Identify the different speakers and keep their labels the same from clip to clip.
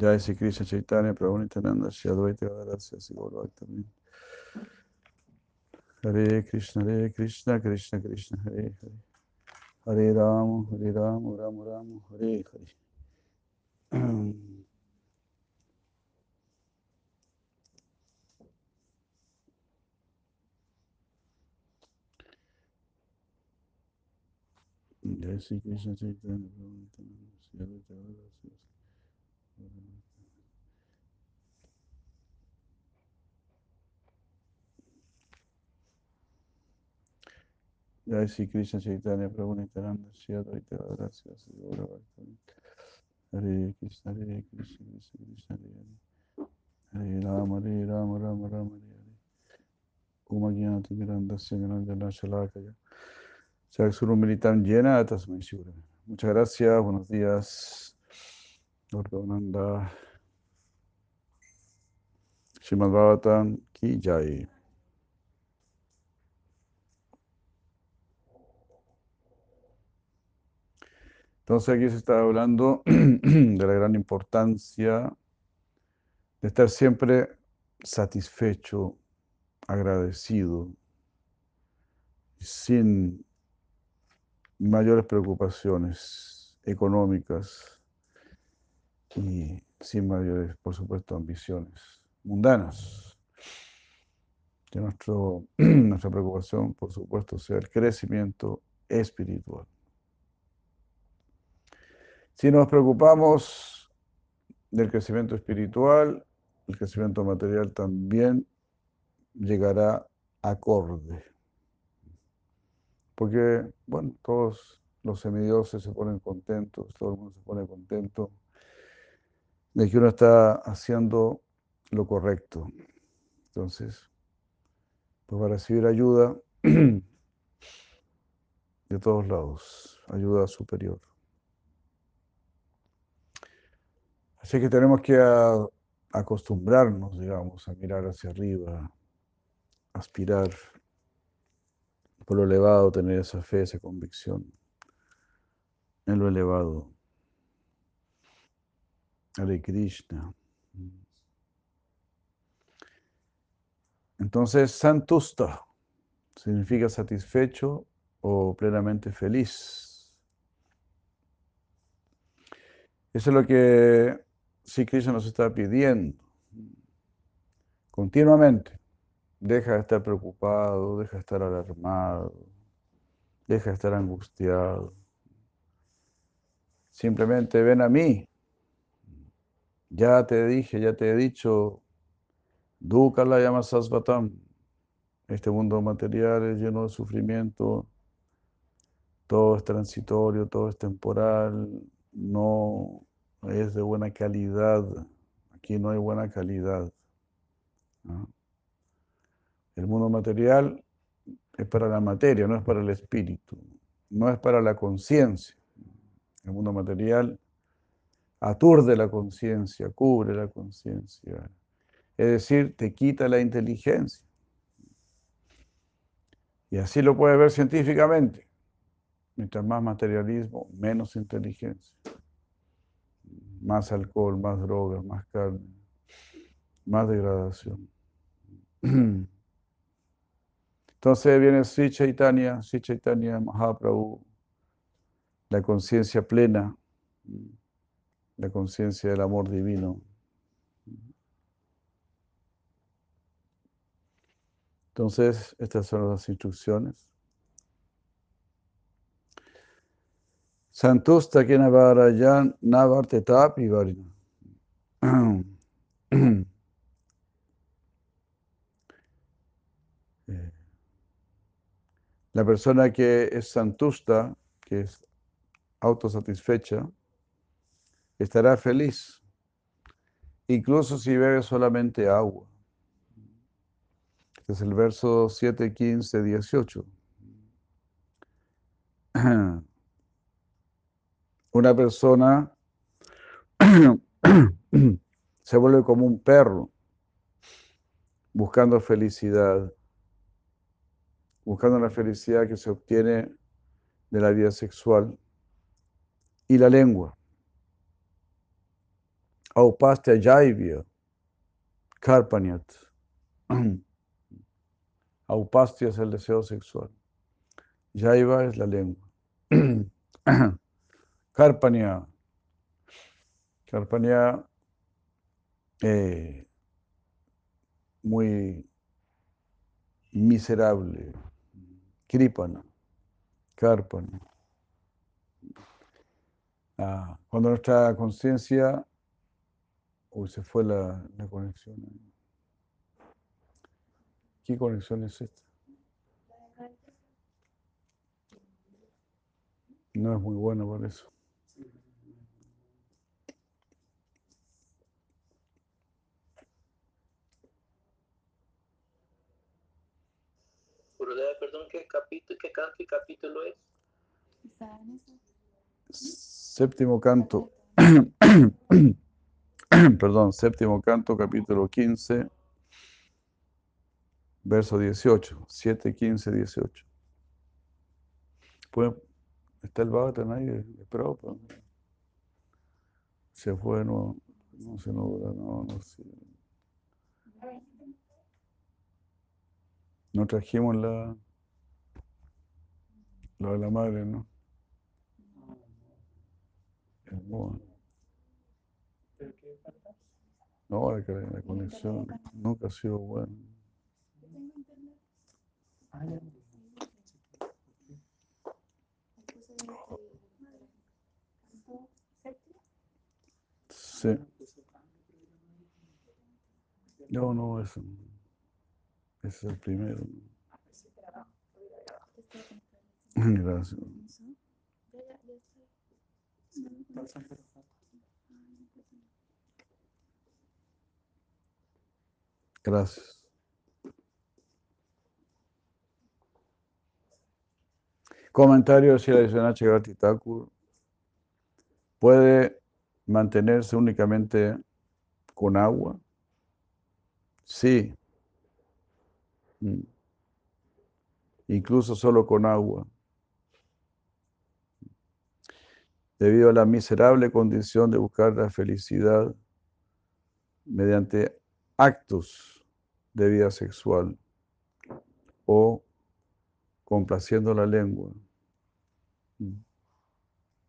Speaker 1: Jai Sri Krishna Chaitanya Prabhu Nityananda Shri Advaita Gadadara Sri Hare Krishna Hare Krishna Krishna Krishna Hare Hare. Hare Rama Hare Rama Rama Rama Hare Hare. Jai Sri Krishna Chaitanya Prabhu Nityananda Shri Advaita Jai Sri Krishna Chaitanya Prabhu Nityananda Shri Advaita Gadadara Sri Gaura Hare Krishna Hare Krishna Krishna Krishna Hare Hare Hare Rama Hare Rama Rama Rama Hare Hare Uma Gyanati Mirandasya Gananjana Shalakaya Chaksuru Militam Llena Tasmai Shivra Muchas gracias, buenos días Gordonanda Srimad Bhagavatam Ki Jai Entonces aquí se está hablando de la gran importancia de estar siempre satisfecho, agradecido, sin mayores preocupaciones económicas y sin mayores, por supuesto, ambiciones mundanas. Que nuestro, nuestra preocupación, por supuesto, sea el crecimiento espiritual. Si nos preocupamos del crecimiento espiritual, el crecimiento material también llegará acorde. Porque, bueno, todos los semidioses se ponen contentos, todo el mundo se pone contento de que uno está haciendo lo correcto. Entonces, pues va a recibir ayuda de todos lados, ayuda superior. Así que tenemos que acostumbrarnos, digamos, a mirar hacia arriba, aspirar por lo elevado, tener esa fe, esa convicción en lo elevado. Hare Krishna. Entonces, santusta significa satisfecho o plenamente feliz. Eso es lo que sí Krishna nos está pidiendo continuamente. Deja de estar preocupado, deja de estar alarmado, deja de estar angustiado. Simplemente ven a mí. Ya te dije, ya te he dicho, Dukkha la llama Sasvatam. Este mundo material es lleno de sufrimiento, todo es transitorio, todo es temporal, no es de buena calidad. Aquí no hay buena calidad. El mundo material es para la materia, no es para el espíritu, no es para la conciencia. El mundo material aturde la conciencia, cubre la conciencia. Es decir, te quita la inteligencia. Y así lo puedes ver científicamente. Mientras más materialismo, menos inteligencia. Más alcohol, más drogas, más carne, más degradación. Entonces viene Sri Chaitanya, Sri Chaitanya Mahaprabhu, la conciencia plena, la conciencia del amor divino. Entonces, estas son las instrucciones. Santusta que navarayan navartetapi varina. Eh, La persona que es santusta, que es autosatisfecha, estará feliz, incluso si bebe solamente agua. Este es el verso 7, 15, 18. Una persona se vuelve como un perro buscando felicidad, buscando la felicidad que se obtiene de la vida sexual y la lengua. Aupastya Jaivya, Karpanyat. Aupastya es el deseo sexual. Jaiva es la lengua. Karpanya. Karpanya eh, muy miserable. Kripana. Karpana. Ah, cuando nuestra conciencia. Uy, se fue la, la conexión. ¿Qué conexión es esta? No es muy bueno por eso.
Speaker 2: Perdón, ¿qué capítulo, qué, canto y capítulo es?
Speaker 1: Séptimo canto. perdón, séptimo canto, capítulo 15, verso 18. 7, 15, 18. Pues, está el Bhagavatam ahí de, de Prabhupada. Se fue, no, no se no, no, no sé. No trajimos la, lo de la madre, ¿no? Bueno. No, la, la conexión nunca ha sido buena. Sí. No, no, eso. Ese es el primero. Gracias. Gracias. Comentario si la Bhakti Thakur puede mantenerse únicamente con agua. Sí. Mm. Incluso solo con agua. Debido a la miserable condición de buscar la felicidad mediante actos de vida sexual o complaciendo la lengua.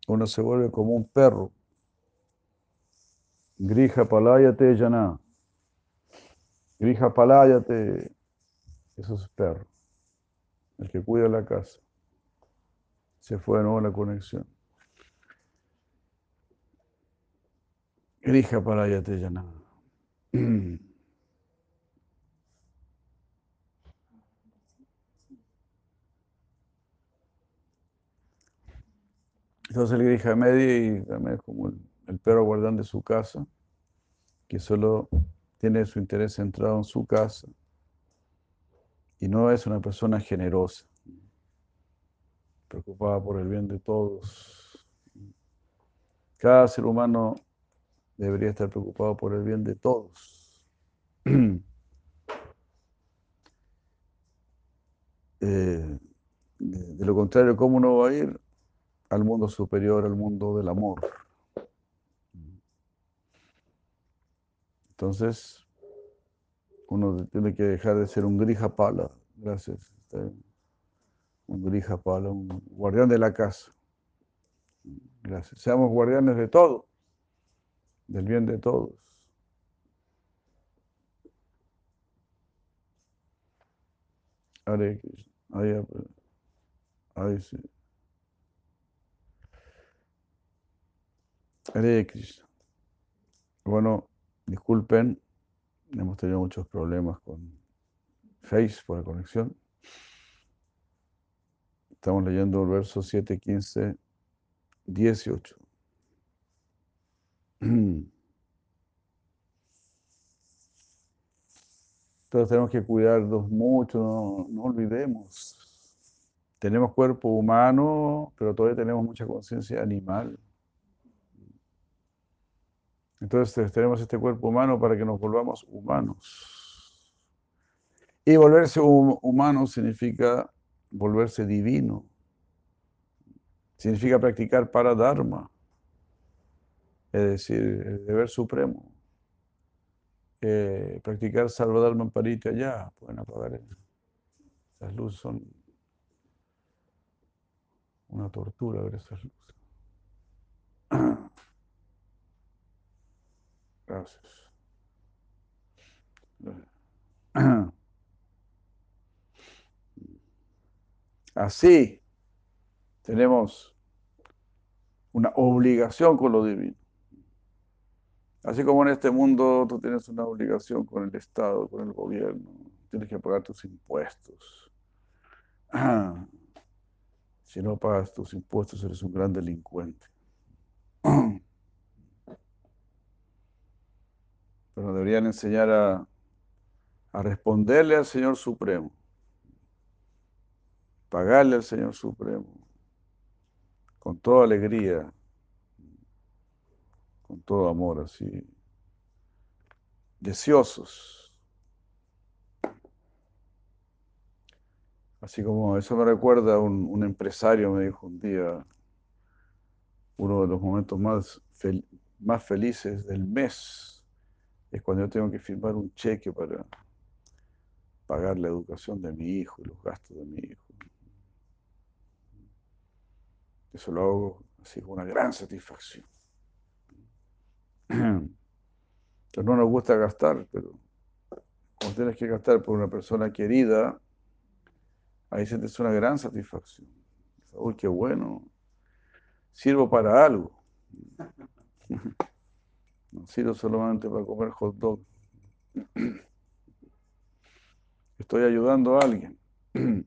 Speaker 1: Uno se vuelve como un perro. Grija palayate yana. Grija palayate. Eso es perro. El que cuida la casa. Se fue de nuevo la conexión. Grija palayate yana. Entonces el grija media y también es como el perro guardián de su casa, que solo tiene su interés centrado en su casa y no es una persona generosa, preocupada por el bien de todos. Cada ser humano debería estar preocupado por el bien de todos. Eh, de, lo contrario, ¿cómo no va a ir al mundo superior, al mundo del amor? Entonces, uno tiene que dejar de ser un grija pala, gracias, un grija pala, un guardián de la casa. Gracias. Seamos guardianes de todo, del bien de todos. Hare. Ahí, ahí sí. Hare Krishna. Bueno, disculpen, hemos tenido muchos problemas con Face por la conexión. Estamos leyendo el verso 7, 15, 18. Entonces tenemos que cuidarnos mucho, no, no olvidemos. Tenemos cuerpo humano, pero todavía tenemos mucha conciencia animal. Entonces tenemos este cuerpo humano para que nos volvamos humanos. Y volverse humano significa volverse divino. Significa practicar para Dharma, es decir, el deber supremo. Eh, practicar Salvadharma Parita allá, pueden apagar esas luces, son una tortura ver esas luces. Gracias. Así tenemos una obligación con lo divino. Así como en este mundo tú tienes una obligación con el Estado, con el gobierno, tienes que pagar tus impuestos. Si no pagas tus impuestos eres un gran delincuente. Pero deberían enseñar a, responderle al Señor Supremo, pagarle al Señor Supremo. Con toda alegría, con todo amor, así, deseosos. Así como eso me recuerda a un, empresario, me dijo un día, uno de los momentos más, más felices del mes es cuando yo tengo que firmar un cheque para pagar la educación de mi hijo y los gastos de mi hijo. Eso lo hago así con una gran satisfacción. Entonces no nos gusta gastar, pero cuando tienes que gastar por una persona querida, ahí sientes una gran satisfacción. Uy, qué bueno, sirvo para algo. No sirvo solamente para comer hot dog. Estoy ayudando a alguien.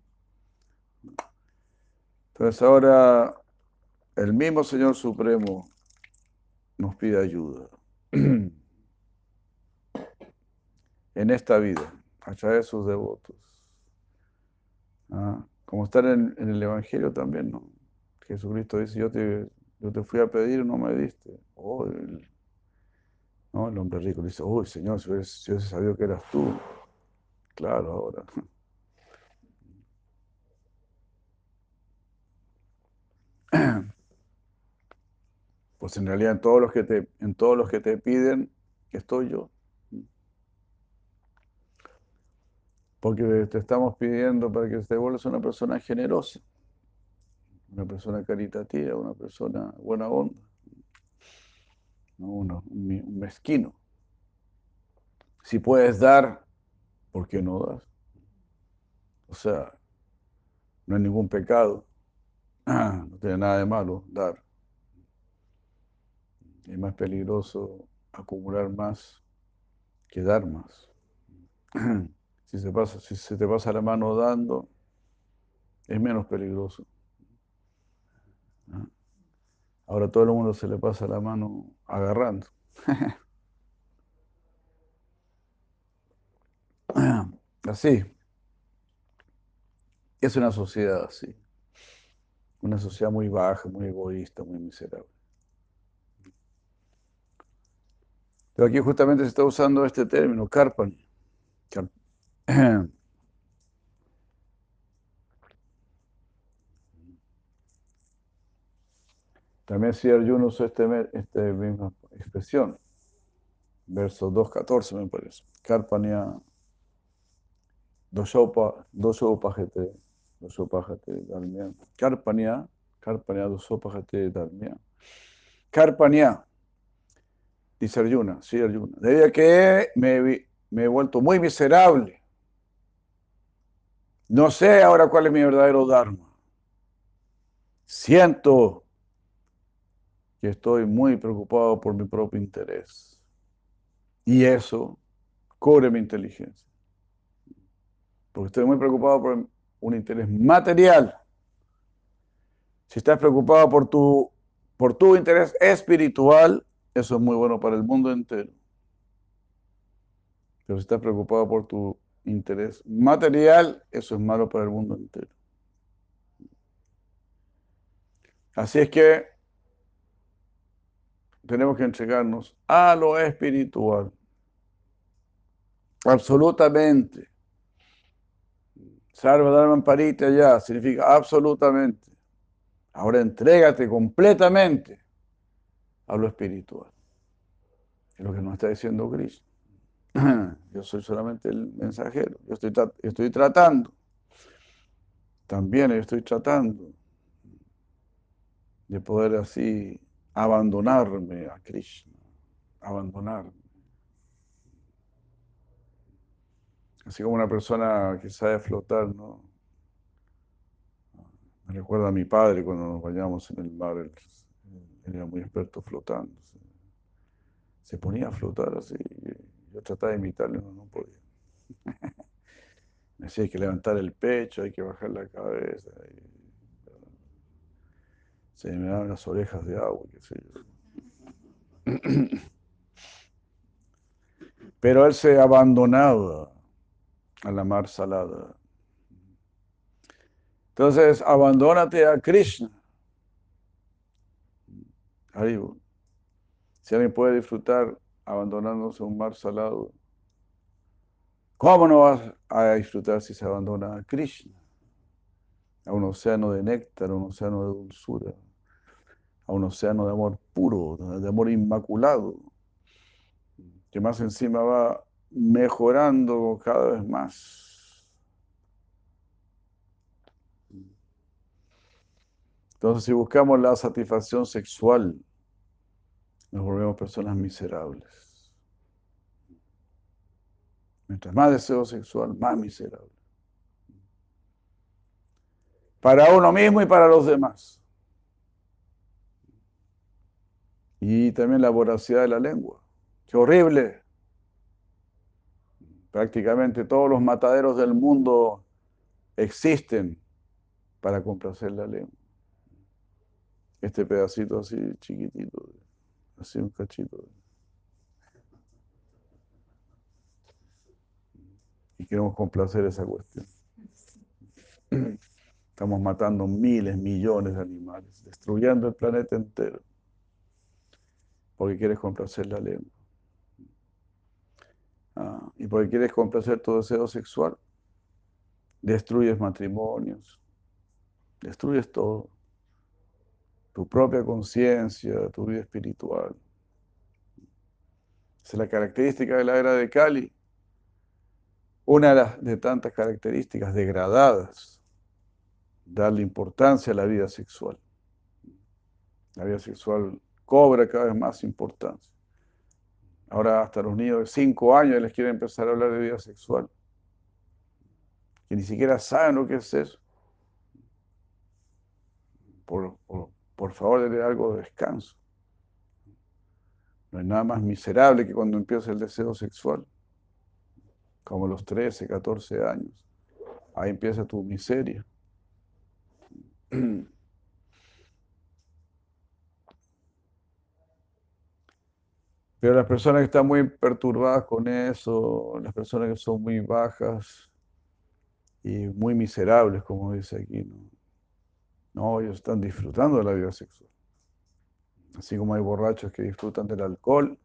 Speaker 1: Entonces ahora el mismo Señor Supremo nos pide ayuda en esta vida, a través de sus devotos. Ah, como estar en, el Evangelio también, ¿no? Jesucristo dice, yo te, yo te fui a pedir y no me diste. Oh, el, ¿no? el hombre rico dice, oh, Señor, si, si hubiese sabido que eras tú. Claro, ahora. Pues en realidad en todos los que te, en todos los que te piden, estoy yo. Porque te estamos pidiendo para que te vuelvas una persona generosa, una persona caritativa, una persona buena onda, no un mezquino. Si puedes dar, ¿por qué no das? O sea, no hay ningún pecado, no tiene nada de malo dar. Es más peligroso acumular más que dar más. Si se, pasa, si se te pasa la mano dando, es menos peligroso. Ahora todo el mundo se le pasa la mano agarrando. Así. Es una sociedad así. Una sociedad muy baja, muy egoísta, muy miserable. Pero aquí justamente se está usando este término, carpan. También si Arjuna usó esta este misma expresión. Verso 2.14 me parece. Karpanya dosopa, dosopajete, dosopajete dalmia. Karpanya, Karpanya dosopajete dalmia. Karpanya Dice Arjuna, sí, Arjuna. Debido a que me, me he vuelto muy miserable. No sé ahora cuál es mi verdadero Dharma. Siento estoy muy preocupado por mi propio interés. Y eso cubre mi inteligencia. Porque estoy muy preocupado por un interés material. Si estás preocupado por tu, por tu interés espiritual, eso es muy bueno para el mundo entero. Pero si estás preocupado por tu interés material, eso es malo para el mundo entero. Así es que tenemos que entregarnos a lo espiritual. Absolutamente. Sarva Dharma Parita ya significa absolutamente. Ahora entrégate completamente a lo espiritual. Es lo que nos está diciendo Cristo. Yo soy solamente el mensajero. Yo estoy, estoy tratando. También estoy tratando de poder así abandonarme a Krishna. Abandonarme. Así como una persona que sabe flotar, ¿no? Me recuerda a mi padre cuando nos bañamos en el mar, él, era muy experto flotando. Se ponía a flotar así, yo trataba de imitarlo, no, no podía. Me decía, hay que levantar el pecho, hay que bajar la cabeza. Se me daban las orejas de agua, qué sé yo. Pero él se abandonaba a la mar salada. Entonces, abandónate a Krishna. Si alguien puede disfrutar abandonándose a un mar salado, ¿cómo no vas a disfrutar si se abandona a Krishna? A un océano de néctar, un océano de dulzura, a un océano de amor puro, de amor inmaculado, que más encima va mejorando cada vez más. Entonces, si buscamos la satisfacción sexual, nos volvemos personas miserables. Mientras más deseo sexual, más miserable. Para uno mismo y para los demás. Y también la voracidad de la lengua. Qué horrible. Prácticamente todos los mataderos del mundo existen para complacer la lengua. Este pedacito así chiquitito, así un cachito. Y queremos complacer esa cuestión. Estamos matando miles, millones de animales, destruyendo el planeta entero, porque quieres complacer la lengua. Ah, y porque quieres complacer tu deseo sexual, destruyes matrimonios, destruyes todo, tu propia conciencia, tu vida espiritual. Esa es la característica de la era de Cali. Una de, tantas características degradadas, darle importancia a la vida sexual. La vida sexual cobra cada vez más importancia. Ahora hasta los niños de 5 años les quieren empezar a hablar de vida sexual. Que ni siquiera saben lo que es eso. Por, por, favor, denle algo de descanso. No hay nada más miserable que cuando empieza el deseo sexual. Como los 13, 14 años. Ahí empieza tu miseria. Pero las personas que están muy perturbadas con eso, las personas que son muy bajas y muy miserables, como dice aquí, ¿no? No, ellos están disfrutando de la vida sexual. Así como hay borrachos que disfrutan del alcohol,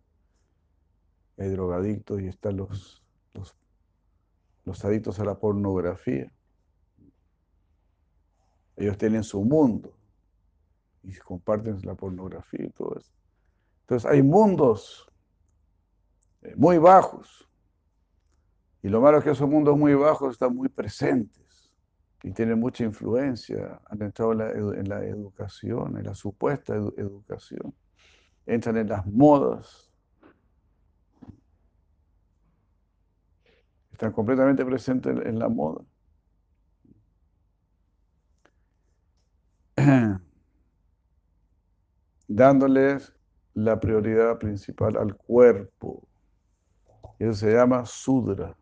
Speaker 1: hay drogadictos y están los, los, los adictos a la pornografía. Ellos tienen su mundo y comparten la pornografía y todo eso. Entonces hay mundos eh, muy bajos. Y lo malo es que esos mundos muy bajos están muy presentes y tienen mucha influencia. Han entrado en la, educación, en la supuesta educación. Entran en las modas. Están completamente presentes en la moda. Dándoles la prioridad principal al cuerpo eso se llama sudra.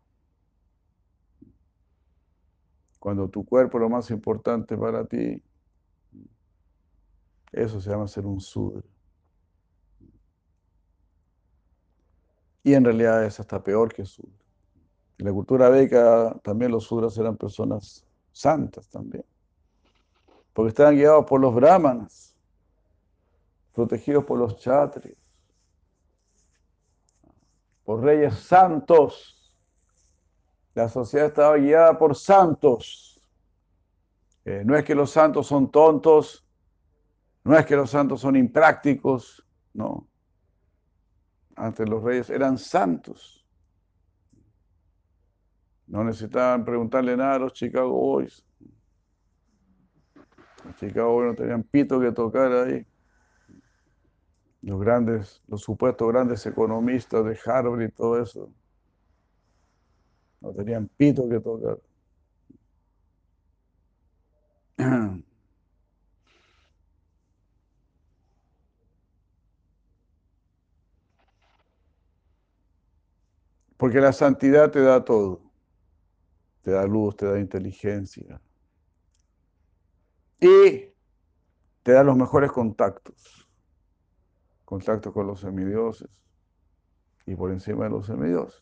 Speaker 1: Cuando tu cuerpo es lo más importante para ti, eso se llama ser un sudra. Y en realidad es hasta peor que Sudra. En la cultura védica también los Sudras eran personas santas también. Porque estaban guiados por los brahmanas, protegidos por los chatris, por reyes santos. La sociedad estaba guiada por santos. Eh, no es que los santos son tontos, no es que los santos son imprácticos, no. Antes los reyes eran santos. No necesitaban preguntarle nada a los Chicago Boys. Los Chicago Boys no tenían pito que tocar ahí. Los grandes, los supuestos grandes economistas de Harvard y todo eso. No tenían pito que tocar. Porque la santidad te da todo. Te da luz, te da inteligencia. Y te da los mejores contactos. Contactos con los semidioses. Y por encima de los semidioses.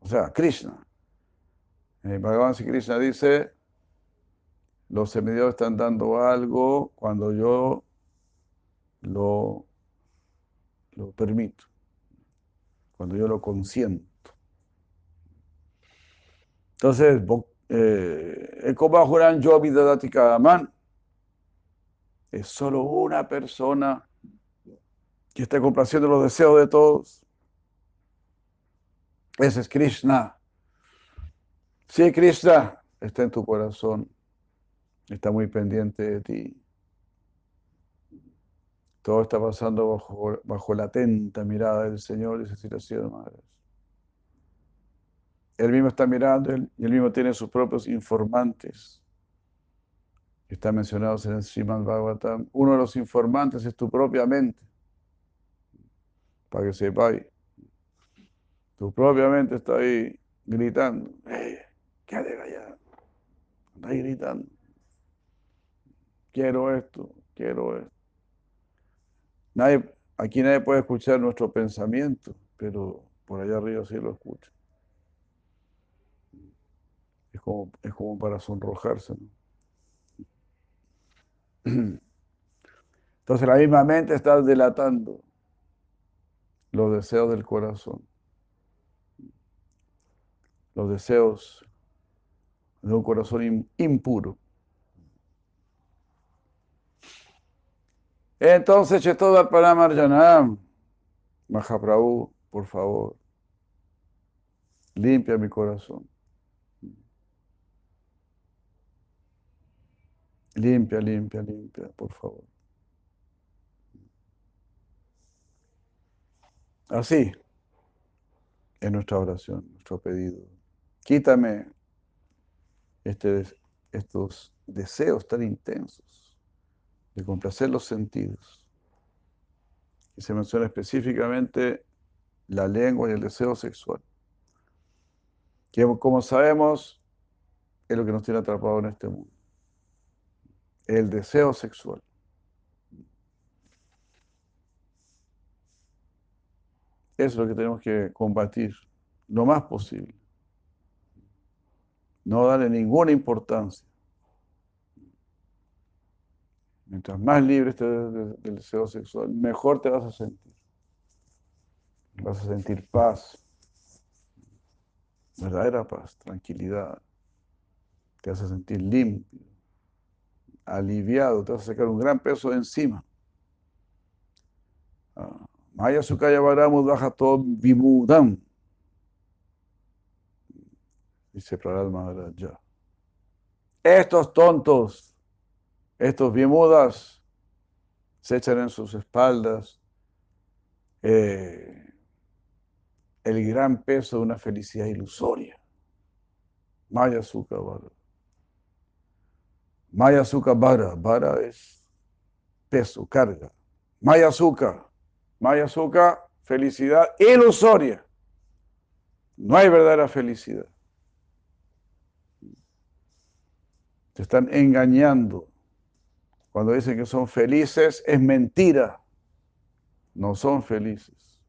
Speaker 1: O sea, Krishna. El Bhagavan Krishna dice, los semidioses están dando algo cuando yo lo, permito, cuando yo lo consiento. Entonces, eh, es solo una persona que está complaciendo los deseos de todos. Ese es Krishna. Sí, Krishna está en tu corazón, está muy pendiente de ti. Todo está pasando bajo, bajo la atenta mirada del Señor, dice Siracía Madre. Él mismo está mirando y él mismo tiene sus propios informantes. Están mencionados en el Srimad Bhagavatam. Uno de los informantes es tu propia mente. Para que sepáis. Tu propia mente está ahí gritando. Eh, ¿Qué haré allá? Está ahí gritando. Quiero esto, quiero esto. Nadie, aquí nadie puede escuchar nuestro pensamiento, pero por allá arriba sí lo escucha. Es como, es como para sonrojarse. Entonces la misma mente está delatando los deseos del corazón, los deseos de un corazón impuro. Entonces, Chetoda Paramarjanam, Mahaprabhu, por favor, limpia mi corazón. Limpia, limpia, limpia, por favor. Así es nuestra oración, nuestro pedido. Quítame este, estos deseos tan intensos de complacer los sentidos. Y se menciona específicamente la lengua y el deseo sexual. Que como sabemos, es lo que nos tiene atrapado en este mundo el deseo sexual. Eso es lo que tenemos que combatir lo más posible. No darle ninguna importancia. Mientras más libre estés del deseo sexual, mejor te vas a sentir. Vas a sentir paz, verdadera paz, tranquilidad. Te vas a sentir limpio aliviado, te vas a sacar un gran peso de encima. Ah, Maya Sukaya Varamu todo Vimudam. Dice Prahlad Maharaja. Estos tontos, estos Vimudas, se echan en sus espaldas eh, el gran peso de una felicidad ilusoria. Maya Sukaya Maya azúcar vara, es peso, carga. Maya maya felicidad ilusoria. No hay verdadera felicidad. Te están engañando. Cuando dicen que son felices, es mentira. No son felices.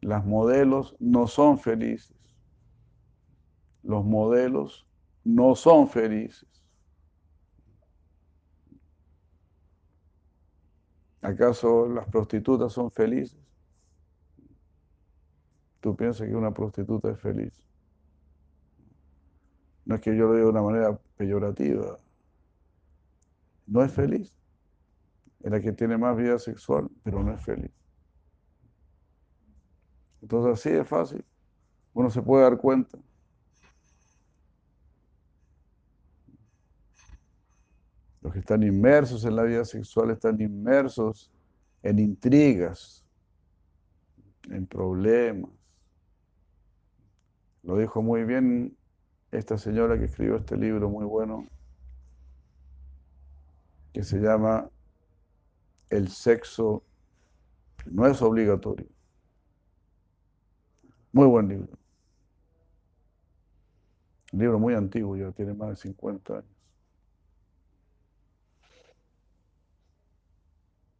Speaker 1: las modelos no son felices. Los modelos no son felices. ¿Acaso las prostitutas son felices? ¿Tú piensas que una prostituta es feliz? No es que yo lo diga de una manera peyorativa. No es feliz. Es la que tiene más vida sexual, pero no es feliz. Entonces así es fácil. Uno se puede dar cuenta. Los que están inmersos en la vida sexual están inmersos en intrigas, en problemas. Lo dijo muy bien esta señora que escribió este libro muy bueno, que se llama El sexo no es obligatorio. Muy buen libro. Un libro muy antiguo, ya tiene más de 50 años.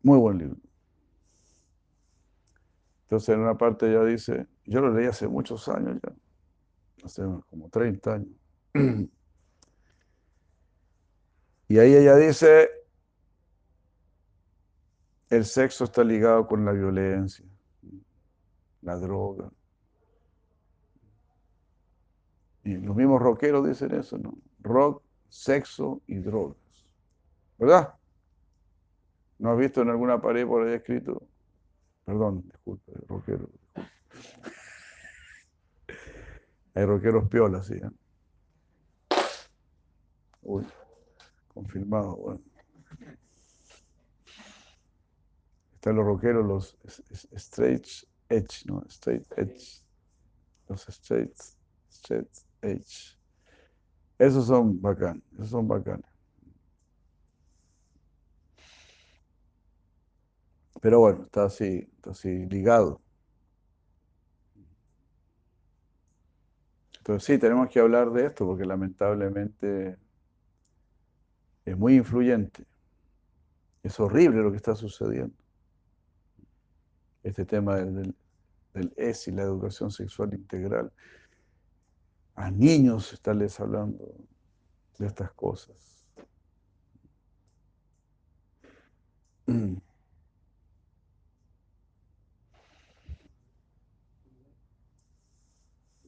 Speaker 1: Muy buen libro. Entonces en una parte ya dice, yo lo leí hace muchos años ya, hace como 30 años. Y ahí ella dice, el sexo está ligado con la violencia, la droga. Y los mismos rockeros dicen eso, ¿no? Rock, sexo y drogas. ¿Verdad? ¿No has visto en alguna pared por ahí escrito? Perdón, disculpe, rockero. Hay rockeros piolas, sí. ¿eh? Uy, confirmado, bueno. Están los rockeros, los straight edge, ¿no? Straight edge. Los straight, straight edge. Esos son bacanes, esos son bacanes. Pero bueno, está así, está así ligado. Entonces sí, tenemos que hablar de esto porque lamentablemente es muy influyente. Es horrible lo que está sucediendo. Este tema del, del ESI, la educación sexual integral. A niños estarles hablando de estas cosas.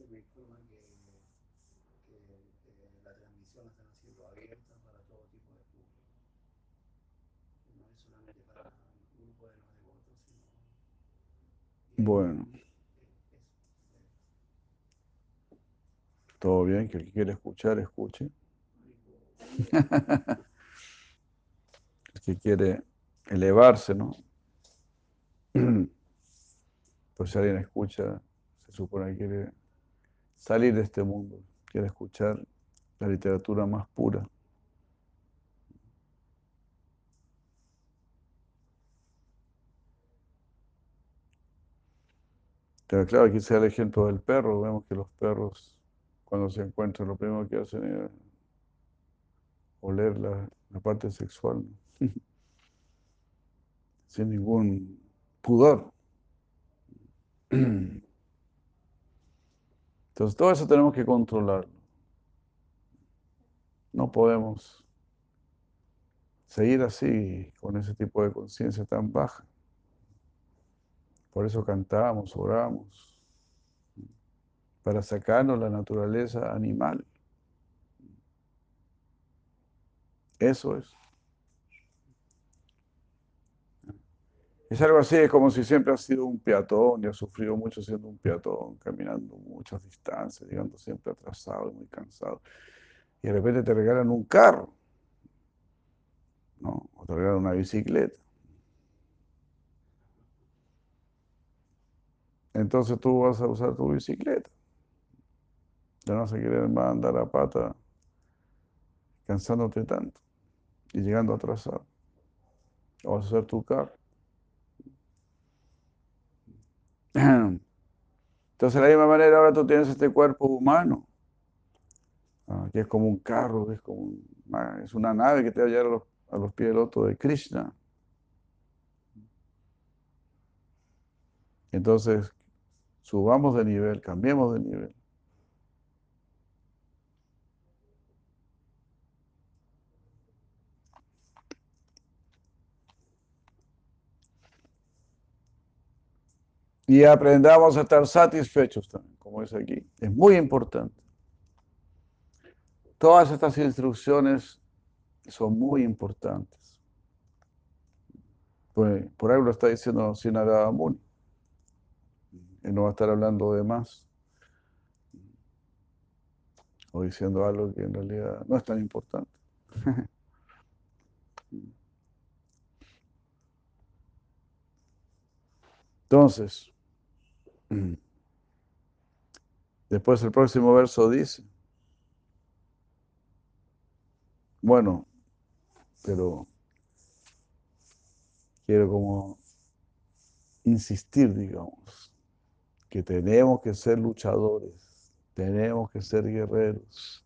Speaker 3: me informan que, que eh, la transmisión la están haciendo abierta para todo tipo de público. Que No es solamente para un grupo de los devotos, sino
Speaker 1: Bueno, todo bien, que el que quiere escuchar, escuche. El que quiere elevarse, ¿no? Pues si alguien escucha, se supone que quiere salir de este mundo, quiere escuchar la literatura más pura. Claro, aquí se da el ejemplo del perro. Vemos que los perros, cuando se encuentran, lo primero que hacen es oler la, parte sexual, sin ningún pudor. Entonces, todo eso tenemos que controlarlo. No podemos seguir así, con ese tipo de conciencia tan baja. Por eso cantamos, oramos, para sacarnos la naturaleza animal. Eso es. Es algo así, como si siempre has sido un peatón y has sufrido mucho siendo un peatón, caminando muchas distancias, llegando siempre atrasado y muy cansado. Y de repente te regalan un carro, ¿no? O te regalan una bicicleta. Entonces tú vas a usar tu bicicleta. Ya no vas a querer más andar a pata cansándote tanto y llegando atrasado. O vas a usar tu carro. Entonces, de la misma manera, ahora tú tienes este cuerpo humano, ah, que es como un carro, es como una, es una nave que te va a llevar a los, a los pies del loto de Krishna. Entonces, subamos de nivel, cambiemos de nivel. Y aprendamos a estar satisfechos también, como es aquí. Es muy importante. Todas estas instrucciones son muy importantes. Pues, por ahí lo está diciendo Sinarada Muni. No va a estar hablando de más. O diciendo algo que en realidad no es tan importante. Entonces, después el próximo verso dice, bueno, pero quiero como insistir, digamos, que tenemos que ser luchadores, tenemos que ser guerreros.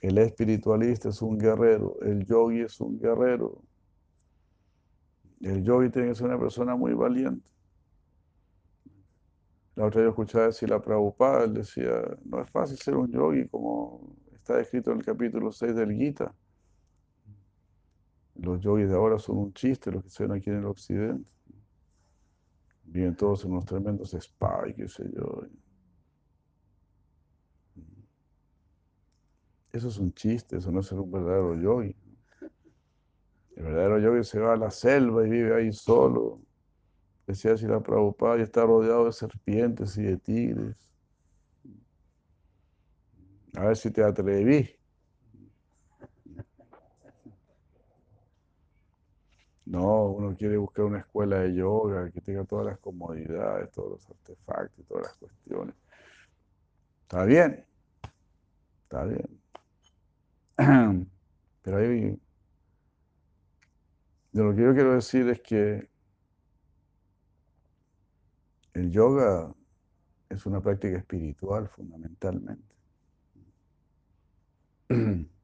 Speaker 1: El espiritualista es un guerrero, el yogi es un guerrero. El yogi tiene que ser una persona muy valiente. La otra vez escuchaba decir la Prabhupada, él decía, no es fácil ser un yogi como está escrito en el capítulo 6 del Gita. Los yogis de ahora son un chiste, los que se aquí en el occidente. Viven todos en unos tremendos spa y qué sé yo. Eso es un chiste, eso no es ser un verdadero yogi. El verdadero yogi se va a la selva y vive ahí solo decía si la Prabhupada y está rodeado de serpientes y de tigres. A ver si te atreví. No, uno quiere buscar una escuela de yoga que tenga todas las comodidades, todos los artefactos, todas las cuestiones. Está bien, está bien. Pero ahí, de lo que yo quiero decir es que el yoga es una práctica espiritual fundamentalmente.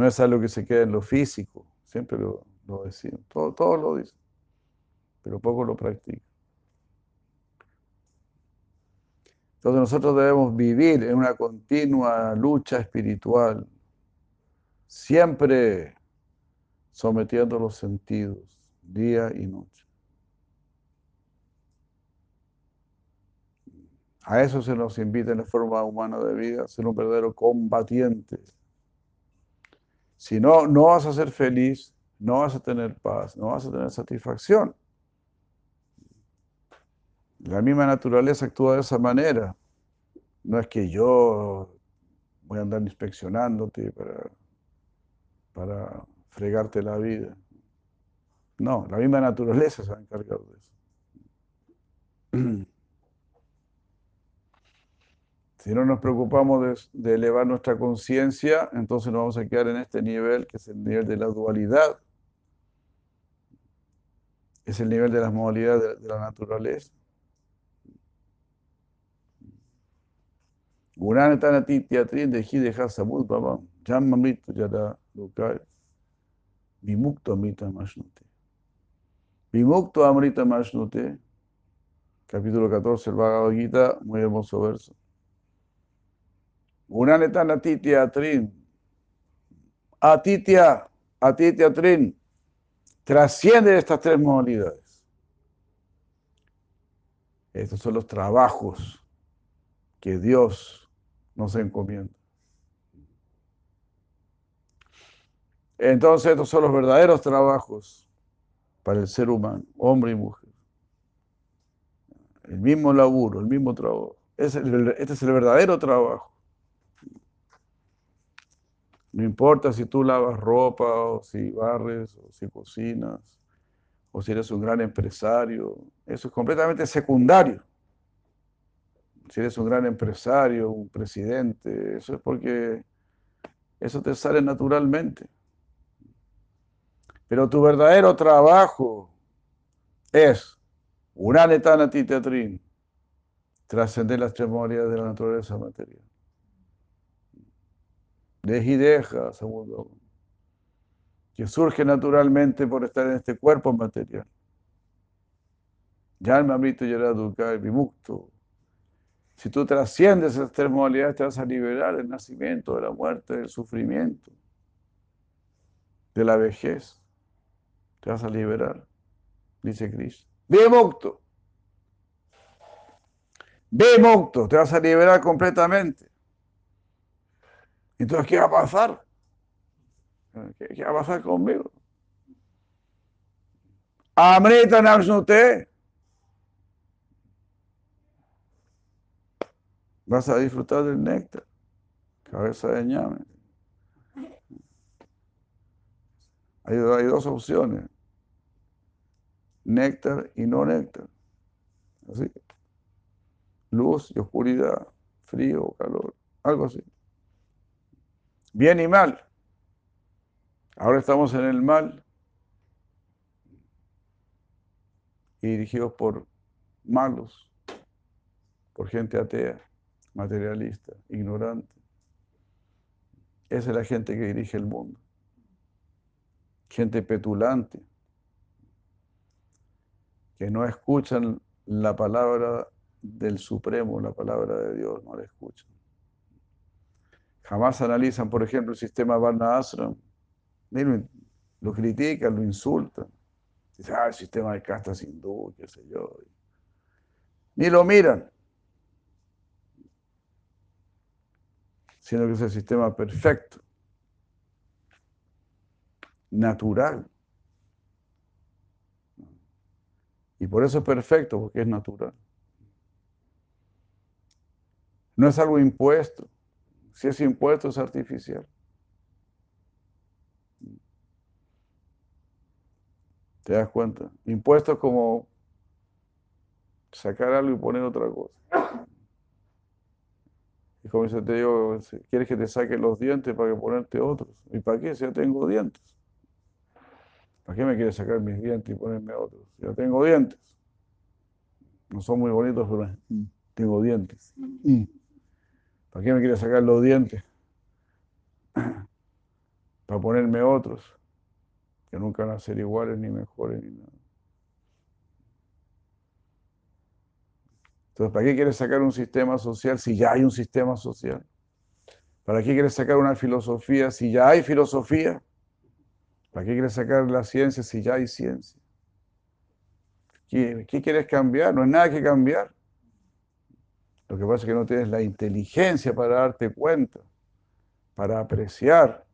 Speaker 1: No es algo que se queda en lo físico, siempre lo, lo decimos, todo, todo lo dicen, pero poco lo practican. Entonces nosotros debemos vivir en una continua lucha espiritual, siempre sometiendo los sentidos, día y noche. A eso se nos invita en la forma humana de vida, ser un verdadero combatiente. Si no, no vas a ser feliz, no vas a tener paz, no vas a tener satisfacción. La misma naturaleza actúa de esa manera. No es que yo voy a andar inspeccionándote para, fregarte la vida. No, la misma naturaleza se va a de eso. Si no nos preocupamos de, elevar nuestra conciencia, entonces nos vamos a quedar en este nivel, que es el nivel de la dualidad. Es el nivel de las modalidades de, la naturaleza. De jamma mritu yada vimukto amrita mashnute. Vimukto amrita mashnute, capítulo 14 el Bhagavad Gita, muy hermoso verso. Gunanetana atitya trin. Atitya, atitya trin. Trasciende estas tres modalidades. Estos son los trabajos que Dios nos encomienda. Entonces estos son los verdaderos trabajos para el ser humano, hombre y mujer. El mismo laburo, el mismo trabajo. Este es el verdadero trabajo. No importa si tú lavas ropa o si barres o si cocinas o si eres un gran empresario, eso es completamente secundario. Si eres un gran empresario, un presidente, eso es porque eso te sale naturalmente. Pero tu verdadero trabajo es una teatrín, trascender las tres de la naturaleza material de deja, segundo, que surge naturalmente por estar en este cuerpo material. Yanma Amrita Yaraduka, Vimukto. Si tú trasciendes estas tres modalidades, te vas a liberar del nacimiento, de la muerte, del sufrimiento, de la vejez. Te vas a liberar, dice Krishna. Vimukto. Vimukto, te vas a liberar completamente. Entonces, ¿qué va a pasar? ¿Qué, va a pasar conmigo? Amrita Namsnute. Vas a disfrutar del néctar. Cabeza de ñame. Hay, hay dos opciones. Néctar y no néctar. Así. Luz y oscuridad. Frío o calor. Algo así. Bien y mal. Ahora estamos en el mal. Y dirigidos por malos. Por gente atea materialista, ignorante. Esa es la gente que dirige el mundo. Gente petulante, que no escuchan la palabra del Supremo, la palabra de Dios, no la escuchan. Jamás analizan, por ejemplo, el sistema Varna Ashram. Lo critican, lo insultan. Dicen, ah, el sistema de castas hindú, qué sé yo. Ni lo miran. sino que es el sistema perfecto, natural. Y por eso es perfecto, porque es natural. No es algo impuesto. Si es impuesto, es artificial. ¿Te das cuenta? Impuesto es como sacar algo y poner otra cosa. Y como dice, te digo, ¿quieres que te saque los dientes para que ponerte otros? ¿Y para qué si ya tengo dientes? ¿Para qué me quieres sacar mis dientes y ponerme otros? Ya tengo dientes. No son muy bonitos, pero tengo dientes. ¿Para qué me quieres sacar los dientes? Para ponerme otros, que nunca van a ser iguales, ni mejores, ni nada. Entonces, ¿para qué quieres sacar un sistema social si ya hay un sistema social? ¿Para qué quieres sacar una filosofía si ya hay filosofía? ¿Para qué quieres sacar la ciencia si ya hay ciencia? ¿Qué, quieres cambiar? No hay nada que cambiar. Lo que pasa es que no tienes la inteligencia para darte cuenta, para apreciar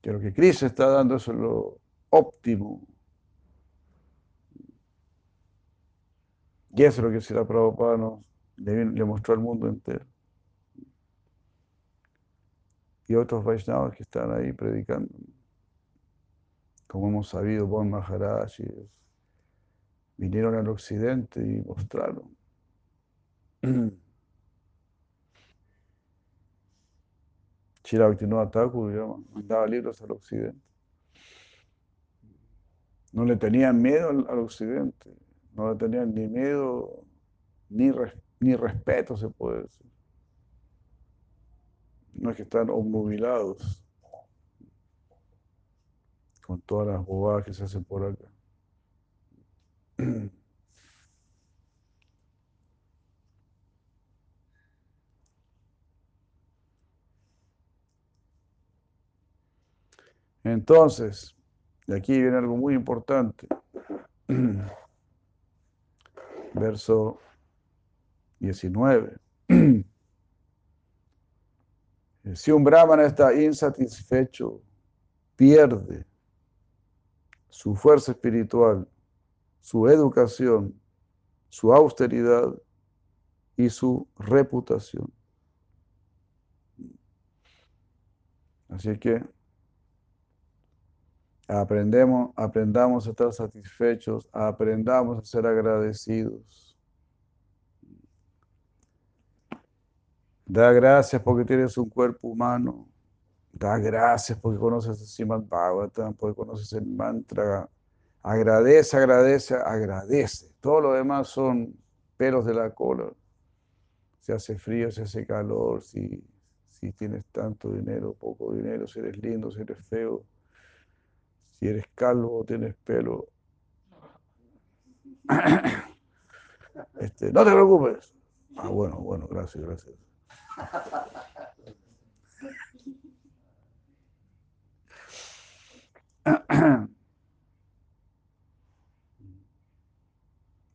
Speaker 1: que lo que Cristo está dando es lo óptimo, Y eso es lo que Sila Prabhupada nos, le, le, mostró al mundo entero. Y otros Vaishnavas que están ahí predicando. Como hemos sabido, Bon Maharaj vinieron al occidente y mostraron. Shira Bhaktivinoda Thakur mandaba libros al occidente. No le tenían miedo al, occidente no tenían ni miedo ni, ni respeto, se puede decir. No es que están obnubilados con todas las bobadas que se hacen por acá. Entonces, de aquí viene algo muy importante. verso 19. Si un brahmana está insatisfecho, pierde su fuerza espiritual, su educación, su austeridad y su reputación. Así que Aprendemos, aprendamos a estar satisfechos, aprendamos a ser agradecidos. Da gracias porque tienes un cuerpo humano. Da gracias porque conoces el Srimad Bhagavatam, porque conoces el mantra. Agradece, agradece, agradece. Todo lo demás son pelos de la cola. Si hace frío, si hace calor, si, si tienes tanto dinero, poco dinero, si eres lindo, si eres feo si eres calvo o tienes pelo. Este, no te preocupes. Ah, bueno, bueno, gracias, gracias.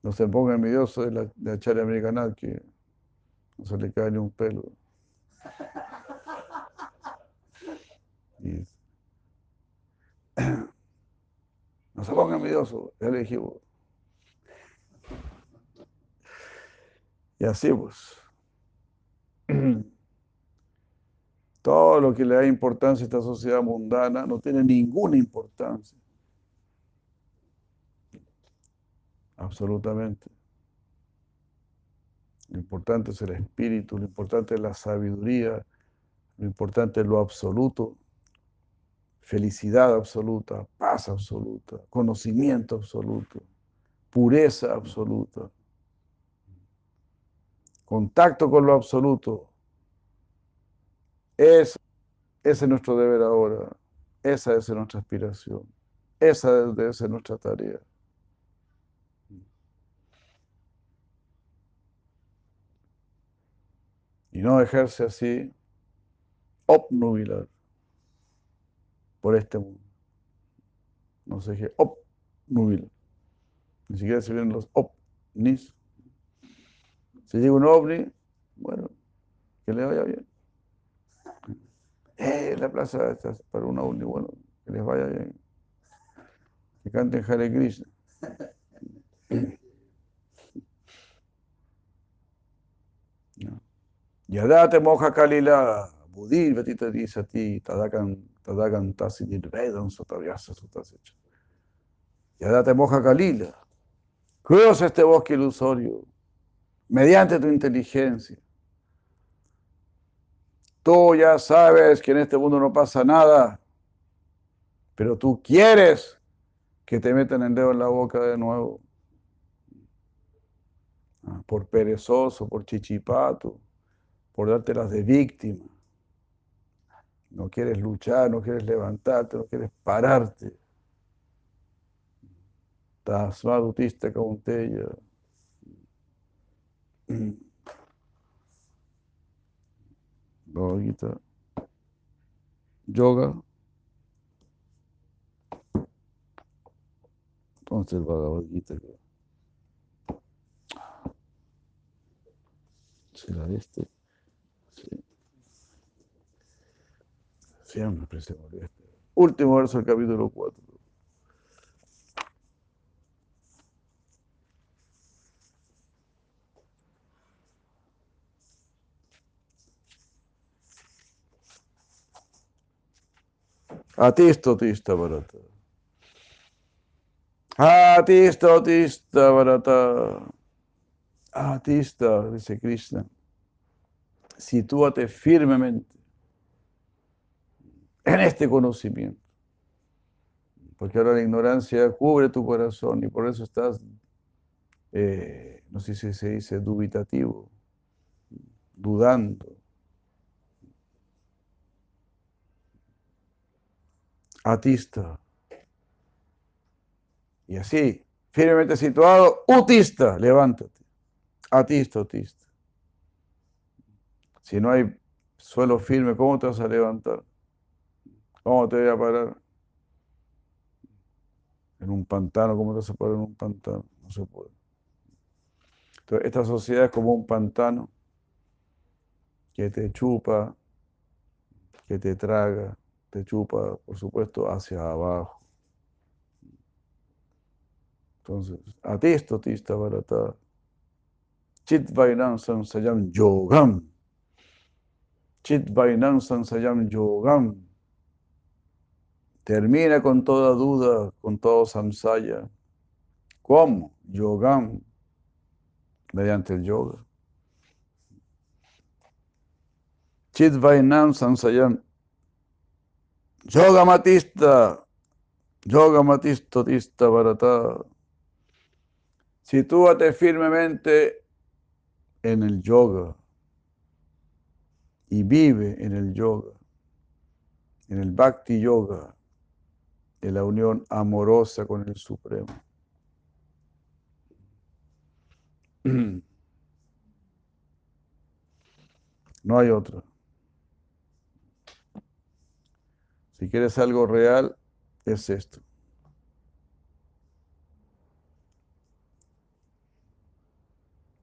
Speaker 1: No se ponga envidioso de la, de la Acharya americana que no se le cae ni un pelo. Y- no se ponga envidioso, ya le. Y así pues. Todo lo que le da importancia a esta sociedad mundana no tiene ninguna importancia. Absolutamente. Lo importante es el espíritu, lo importante es la sabiduría, lo importante es lo absoluto, felicidad absoluta, paz absoluta, conocimiento absoluto, pureza absoluta, contacto con lo absoluto. Es, ese es nuestro deber ahora, esa ser nuestra aspiración, esa debe ser nuestra tarea. y no dejarse así obnubilar por este mundo. No se deje obnubilar. Ni siquiera se ven los ovnis. Si llega un ovni, bueno, que le vaya bien. Eh, la plaza está para un ovni, bueno, que les vaya bien. Que canten Hare Krishna. Yadate moja kalila, budir vetita dice a ti, tadakan, tadakan tasi nirvedam sotavyasa. Yadate moja kalila, cruza este bosque ilusorio, mediante tu inteligencia. Tú ya sabes que en este mundo no pasa nada, pero tú quieres que te metan el dedo en la boca de nuevo. Ah, Por perezoso, por chichipato por dártelas de víctima. No quieres luchar, no quieres levantarte, no quieres pararte. Tasmadutista Kaunteya. Bhagavad Gita. Yoga. Entonces Bhagavad Gita. ¿Será este? Siempre se este. Último verso del capítulo 4. Atisto tista barata. Atisto tista barata. Atista, dice Krishna. Sitúate firmemente en este conocimiento. Porque ahora la ignorancia cubre tu corazón y por eso estás, eh, no sé si se dice dubitativo, dudando. Atista. Y así, firmemente situado, utista, levántate. Atista, autista. Si no hay suelo firme, ¿cómo te vas a levantar? ¿Cómo te voy a parar? En un pantano, ¿cómo te vas a parar en un pantano? No se puede. Entonces, esta sociedad es como un pantano que te chupa, que te traga, te chupa, por supuesto, hacia abajo. Entonces, atisto, tista, barata. Chit vainam samsayam yogam. Chit vainam samsayam yogam. Termina con toda duda, con todo samsaya. ¿Cómo? Yogam. Mediante el yoga. Chit vainam samsayam. Yoga matista. Yoga matisto tista barata. Sitúate firmemente en el yoga y vive en el yoga, en el bhakti yoga, en la unión amorosa con el Supremo. No hay otra. Si quieres algo real, es esto.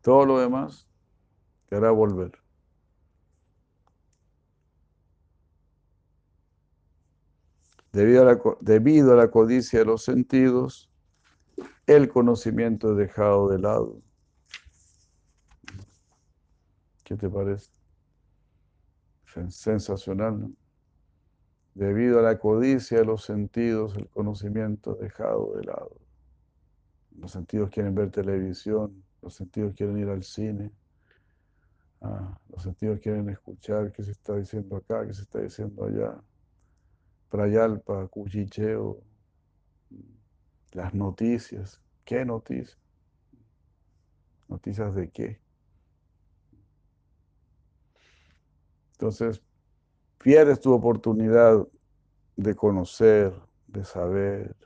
Speaker 1: Todo lo demás te hará volver. Debido a, la, debido a la codicia de los sentidos, el conocimiento es dejado de lado. ¿Qué te parece? Sen- Sensacional, ¿no? Debido a la codicia de los sentidos, el conocimiento es dejado de lado. Los sentidos quieren ver televisión, los sentidos quieren ir al cine, ah, los sentidos quieren escuchar qué se está diciendo acá, qué se está diciendo allá. Prayalpa, cuchicheo, las noticias. ¿Qué noticias? ¿Noticias de qué? Entonces, pierdes tu oportunidad de conocer, de saber.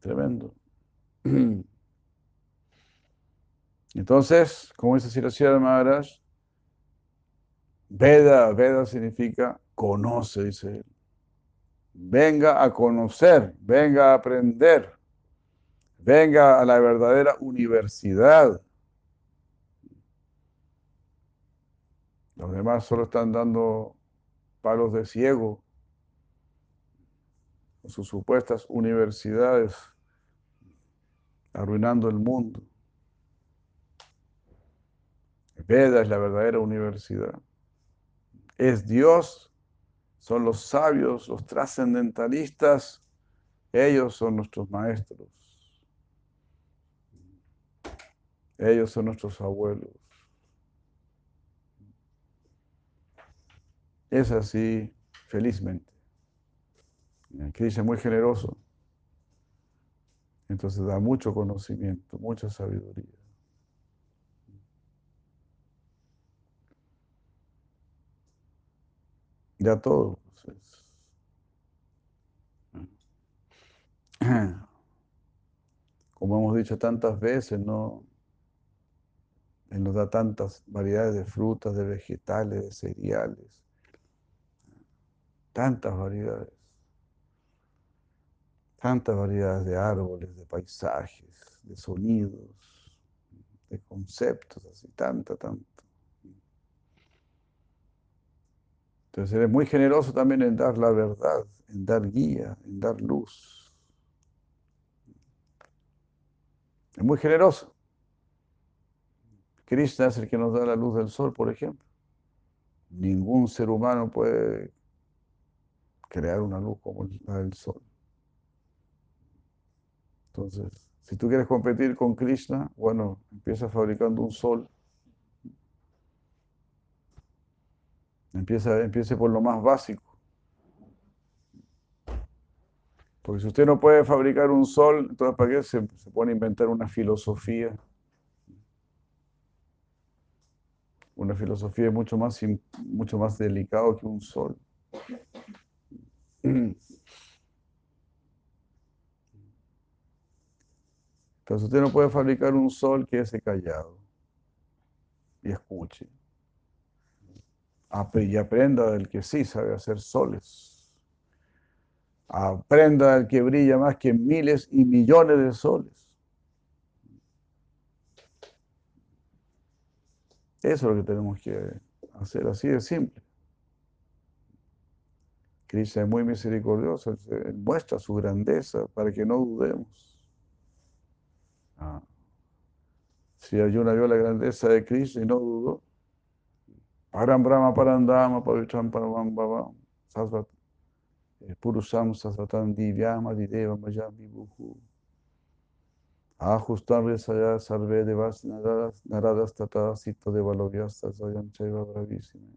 Speaker 1: Tremendo. Entonces, como dice Siracía Maharaj, Veda, Veda significa conoce, dice él. Venga a conocer, venga a aprender, venga a la verdadera universidad. Los demás solo están dando palos de ciego con sus supuestas universidades, arruinando el mundo. Veda es la verdadera universidad. Es Dios, son los sabios, los trascendentalistas, ellos son nuestros maestros. Ellos son nuestros abuelos. Es así, felizmente. Krishna es muy generoso. Entonces da mucho conocimiento, mucha sabiduría. Ya todo. pues, es- Como hemos dicho tantas veces, ¿no? Él nos da tantas variedades de frutas, de vegetales, de cereales. Tantas variedades. Tantas variedades de árboles, de paisajes, de sonidos, de conceptos, así, tanta, tanta. Entonces eres muy generoso también en dar la verdad, en dar guía, en dar luz. Es muy generoso. Krishna es el que nos da la luz del sol, por ejemplo. Ningún ser humano puede crear una luz como la del sol. Entonces, si tú quieres competir con Krishna, bueno, empieza fabricando un sol. Empieza, empiece por lo más básico. Porque si usted no puede fabricar un sol, entonces ¿para qué se, se pone a inventar una filosofía? Una filosofía es mucho más, mucho más delicado que un sol. Entonces usted no puede fabricar un sol que esté callado y escuche. Y aprenda del que sí sabe hacer soles. Aprenda del que brilla más que miles y millones de soles. Eso es lo que tenemos que hacer, así de simple. Krishna es muy misericordioso, muestra su grandeza para que no dudemos. Ah. Si Arjuna vio la grandeza de Krishna y no dudó, Param Brahma Parandama Pavitram Paramam Bhavam Sasvat eh, Purusham Sasvatam Divyam Adideva Mayam Vibhuku Ajustam Resaya Sarve Devas Naradas Tata Sita Devalovyasta Sayam Chaiva Bravísima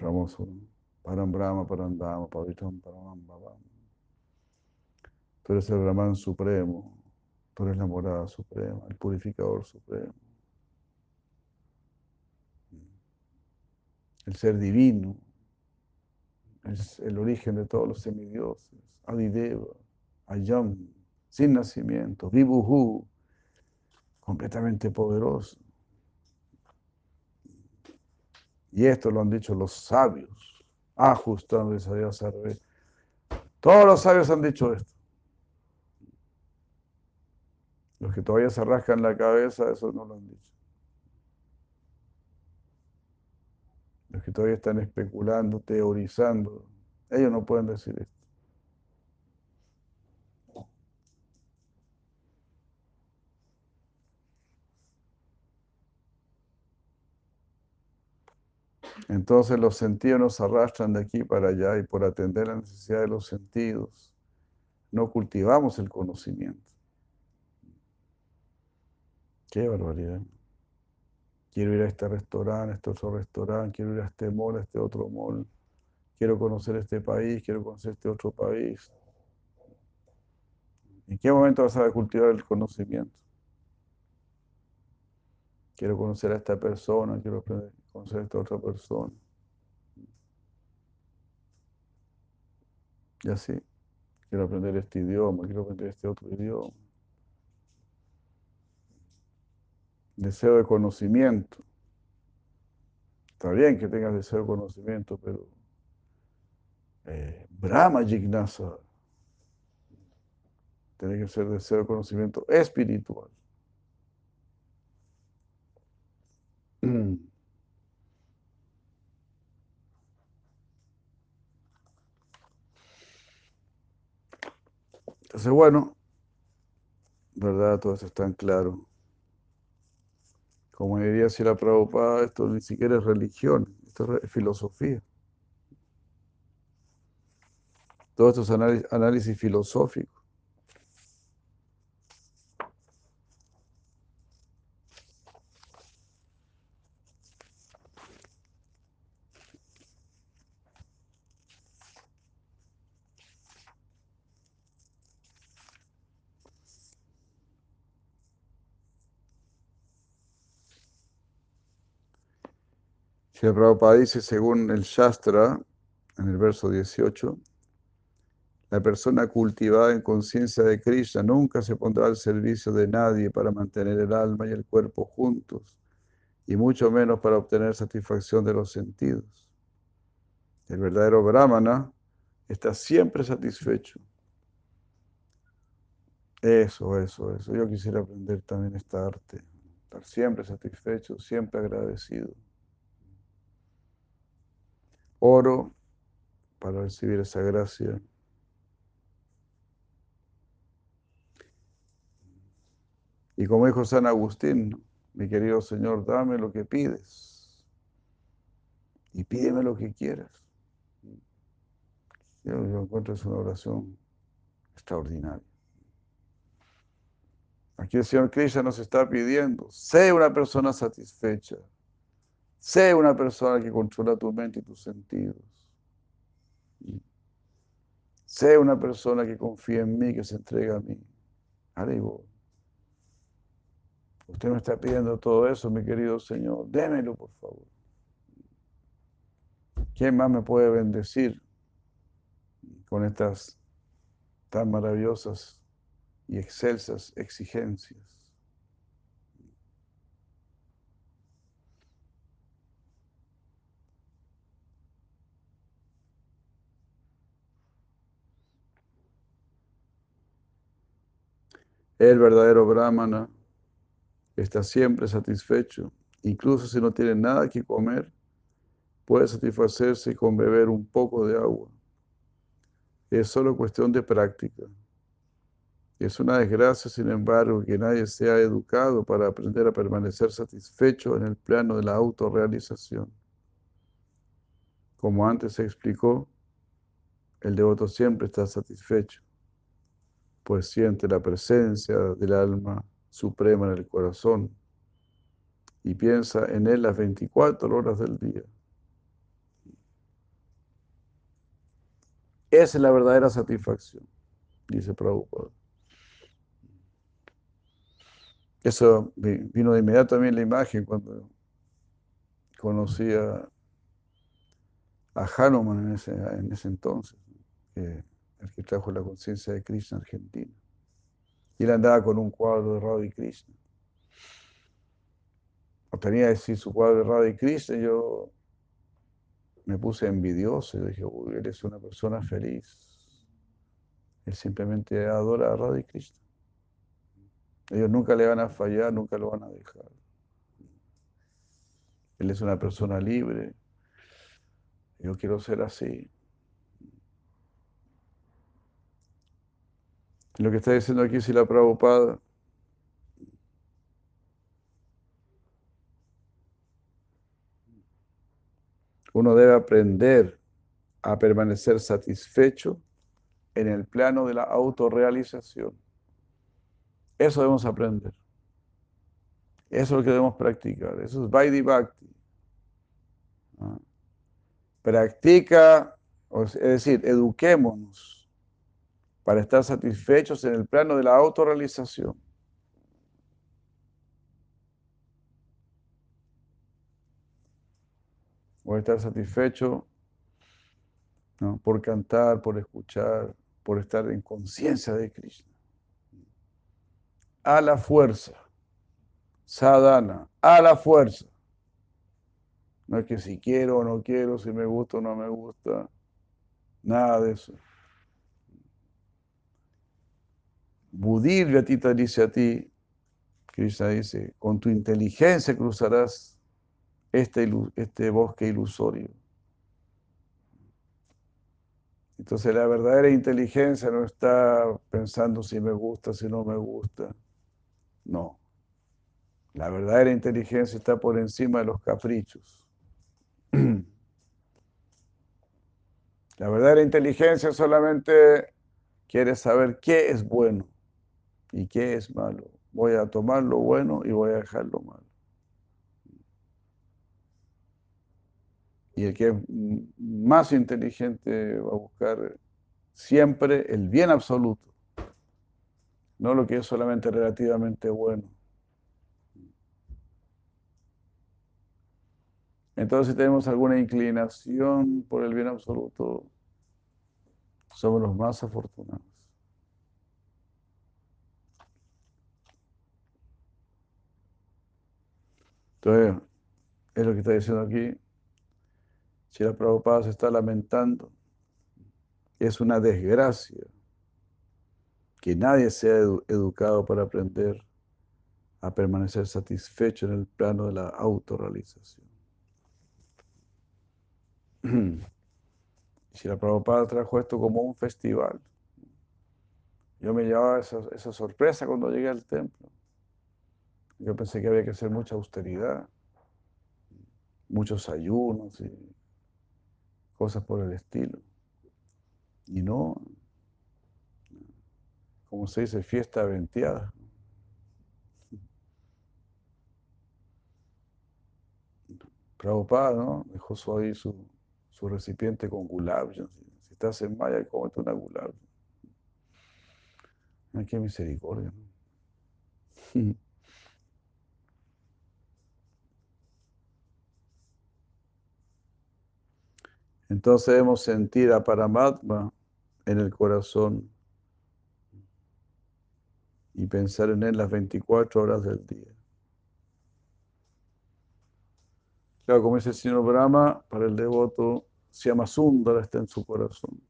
Speaker 1: Famoso. Param Brahma Parandama Pavitram Paramam Bhavam Tú eres el Brahman supremo Tú eres la morada suprema, el purificador supremo. El ser divino es el origen de todos los semidioses. Adideva, Ayam, sin nacimiento, vibuhu, completamente poderoso. Y esto lo han dicho los sabios, ajustando esa Dios Todos los sabios han dicho esto. Los que todavía se rascan la cabeza, eso no lo han dicho. Los que todavía están especulando, teorizando, ellos no pueden decir esto. Entonces los sentidos nos arrastran de aquí para allá y por atender la necesidad de los sentidos no cultivamos el conocimiento. Qué barbaridad. Quiero ir a este restaurante, a este otro restaurante, quiero ir a este mall, a este otro mall. Quiero conocer este país, quiero conocer este otro país. ¿En qué momento vas a cultivar el conocimiento? Quiero conocer a esta persona, quiero conocer a esta otra persona. Y así, quiero aprender este idioma, quiero aprender este otro idioma. Deseo de conocimiento. Está bien que tengas deseo de conocimiento, pero eh, Brahma Jignasa tiene que ser deseo de conocimiento espiritual. Entonces, bueno, ¿verdad? Todo eso es tan claro. Como diría si la Prabhupada, esto ni siquiera es religión, esto es filosofía. Todo esto es análisis, análisis filosófico. El Prabhupada dice, según el Shastra, en el verso 18, la persona cultivada en conciencia de Krishna nunca se pondrá al servicio de nadie para mantener el alma y el cuerpo juntos, y mucho menos para obtener satisfacción de los sentidos. El verdadero Brahmana está siempre satisfecho. Eso, eso, eso. Yo quisiera aprender también esta arte. Estar siempre satisfecho, siempre agradecido. Oro para recibir esa gracia. Y como dijo San Agustín, mi querido Señor, dame lo que pides y pídeme lo que quieras. Yo, encuentro es una oración extraordinaria. Aquí el Señor Krishna nos está pidiendo, sé una persona satisfecha, sé una persona que controla tu mente y tus sentidos. Sé una persona que confía en mí, que se entrega a mí. Arriba. Usted me está pidiendo todo eso, mi querido Señor. Démelo, por favor. ¿Quién más me puede bendecir con estas tan maravillosas y excelsas exigencias? El verdadero Brahmana está siempre satisfecho. Incluso si no tiene nada que comer, puede satisfacerse con beber un poco de agua. Es solo cuestión de práctica. Es una desgracia, sin embargo, que nadie sea educado para aprender a permanecer satisfecho en el plano de la autorrealización. Como antes se explicó, el devoto siempre está satisfecho, pues siente la presencia del alma suprema en el corazón y piensa en Él las 24 horas del día. Esa es la verdadera satisfacción, dice Prabhupada. Eso vino de inmediato a mí la imagen cuando conocí a, Hanuman en ese, en ese entonces, el que trajo la conciencia de Krishna Argentina. Y él andaba con un cuadro de Radha y Krishna. O tenía así su cuadro de Radha y Krishna, y yo me puse envidioso y dije, uy, él es una persona feliz. Él simplemente adora a Radha y Krishna. Ellos nunca le van a fallar, nunca lo van a dejar. Él es una persona libre. Yo quiero ser así. Lo que está diciendo aquí si la Prabhupada uno debe aprender a permanecer satisfecho en el plano de la autorrealización. Eso debemos aprender. Eso es lo que debemos practicar. Eso es Vaidhi. Ah. Practica, es decir, eduquémonos para estar satisfechos en el plano de la autorrealización. Voy a estar satisfecho por cantar, por escuchar, por estar en conciencia de Krishna. A la fuerza. Sadhana. A la fuerza. No es que si quiero o no quiero, si me gusta o no me gusta. Nada de eso. Budir Gatita dice a ti, Krishna dice, con tu inteligencia cruzarás este, este bosque ilusorio. Entonces la verdadera inteligencia no está pensando si me gusta, si no me gusta. No. La verdadera inteligencia está por encima de los caprichos. La verdadera inteligencia solamente quiere saber qué es bueno y qué es malo. Voy a tomar lo bueno y voy a dejar lo malo. Y el que es más inteligente va a buscar siempre el bien absoluto, no lo que es solamente relativamente bueno. Entonces, si tenemos alguna inclinación por el bien absoluto, somos los más afortunados. Entonces, es lo que está diciendo aquí. Si la Prabhupada se está lamentando, es una desgracia que nadie sea educado para aprender a permanecer satisfecho en el plano de la autorrealización. Si la Prabhupada trajo esto como un festival, yo me llevaba esa, esa sorpresa cuando llegué al templo. Yo pensé que había que hacer mucha austeridad, muchos ayunos y cosas por el estilo. Y no, como se dice, fiesta venteada. Prabhupada, ¿no? Dejó su, ahí su, su recipiente con gulab. Si estás en Maya, cómete una gulab. Qué misericordia. ¿no? Entonces debemos sentir a Paramatma en el corazón y pensar en él las 24 horas del día. Claro, como dice el señor Brahma, para el devoto, se llama Sundara, está en su corazón.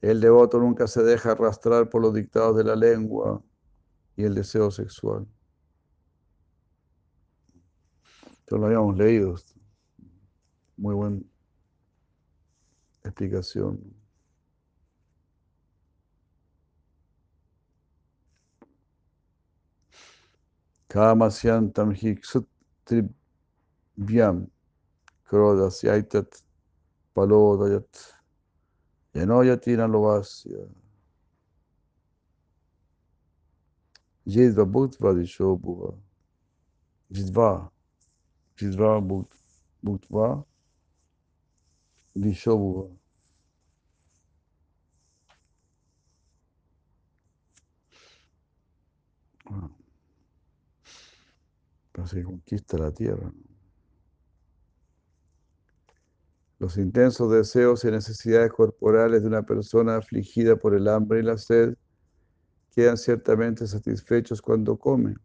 Speaker 1: El devoto nunca se deja arrastrar por los dictados de la lengua y el deseo sexual. Esto lo habíamos leído. Muy buena explicación. Kamasyantam hiksut tribhyam krodasyaitat palodayat yanoyati nalovasya jidva bhutva dishobhuva jidva jidva bhutva dishobhuva Wow. Parece que conquista la tierra. Los intensos deseos y necesidades corporales de una persona afligida por el hambre y la sed quedan ciertamente satisfechos cuando come.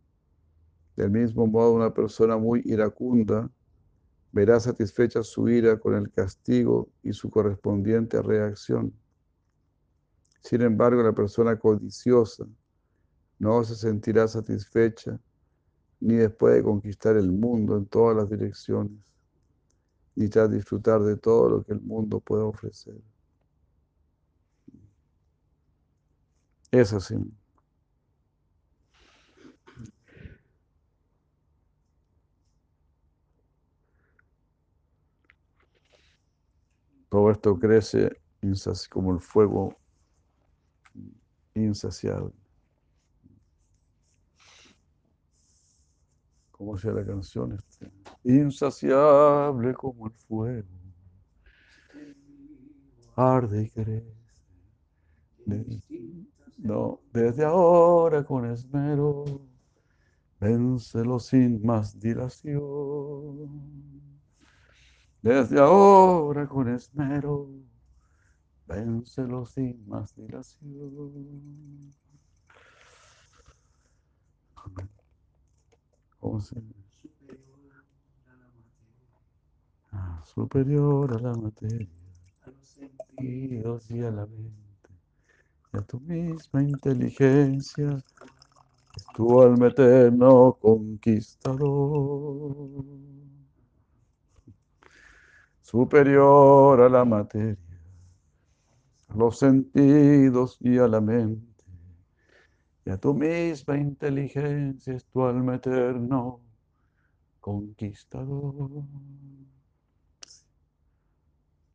Speaker 1: Del mismo modo, una persona muy iracunda verá satisfecha su ira con el castigo y su correspondiente reacción. Sin embargo, la persona codiciosa no se sentirá satisfecha ni después de conquistar el mundo en todas las direcciones, ni tras disfrutar de todo lo que el mundo puede ofrecer. Es así. Todo esto crece como el fuego insaciable. ¿Cómo sea la canción? Este? Insaciable como el fuego. Arde y crece. No, desde ahora con esmero. Vénselo sin más dilación. Desde ahora con esmero, vénselo sin más dilación. ¿Cómo se Ah, superior a la materia,
Speaker 3: a los sentidos,
Speaker 1: y a la mente, y a tu misma inteligencia, es tu alma eterno conquistador. Superior a la materia, a los sentidos y a la mente, y a tu misma inteligencia es tu alma eterno conquistador.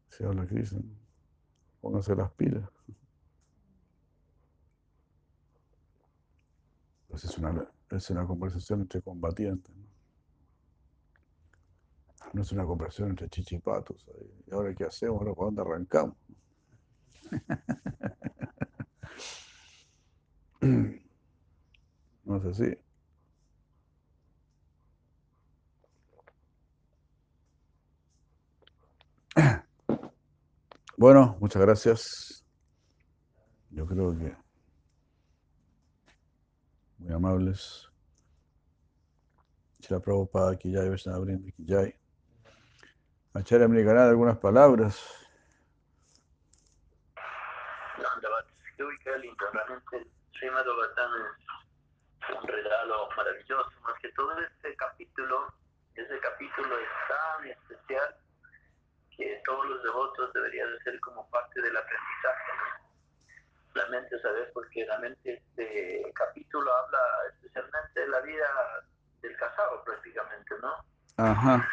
Speaker 1: Se habla Krishna. ¿no? Pónganse las pilas. Pues es una, es una conversación entre combatientes. ¿No? Es una conversación entre chichipatos. ¿Y ahora qué hacemos? ¿Ahora por dónde arrancamos? No es así. Bueno, muchas gracias. Yo creo que muy amables. Shila Prabhupada, Kijay, Vaishnava Vrinda, Kijay. Acharya Americana, algunas palabras.
Speaker 2: Realmente el Srimad Bhagavatam es un regalo maravilloso, más que todo este capítulo, ese capítulo es tan especial que todos los devotos deberían de ser como parte del aprendizaje. Realmente saber, porque realmente este capítulo habla especialmente de la vida del casado prácticamente, ¿no?
Speaker 1: Ajá.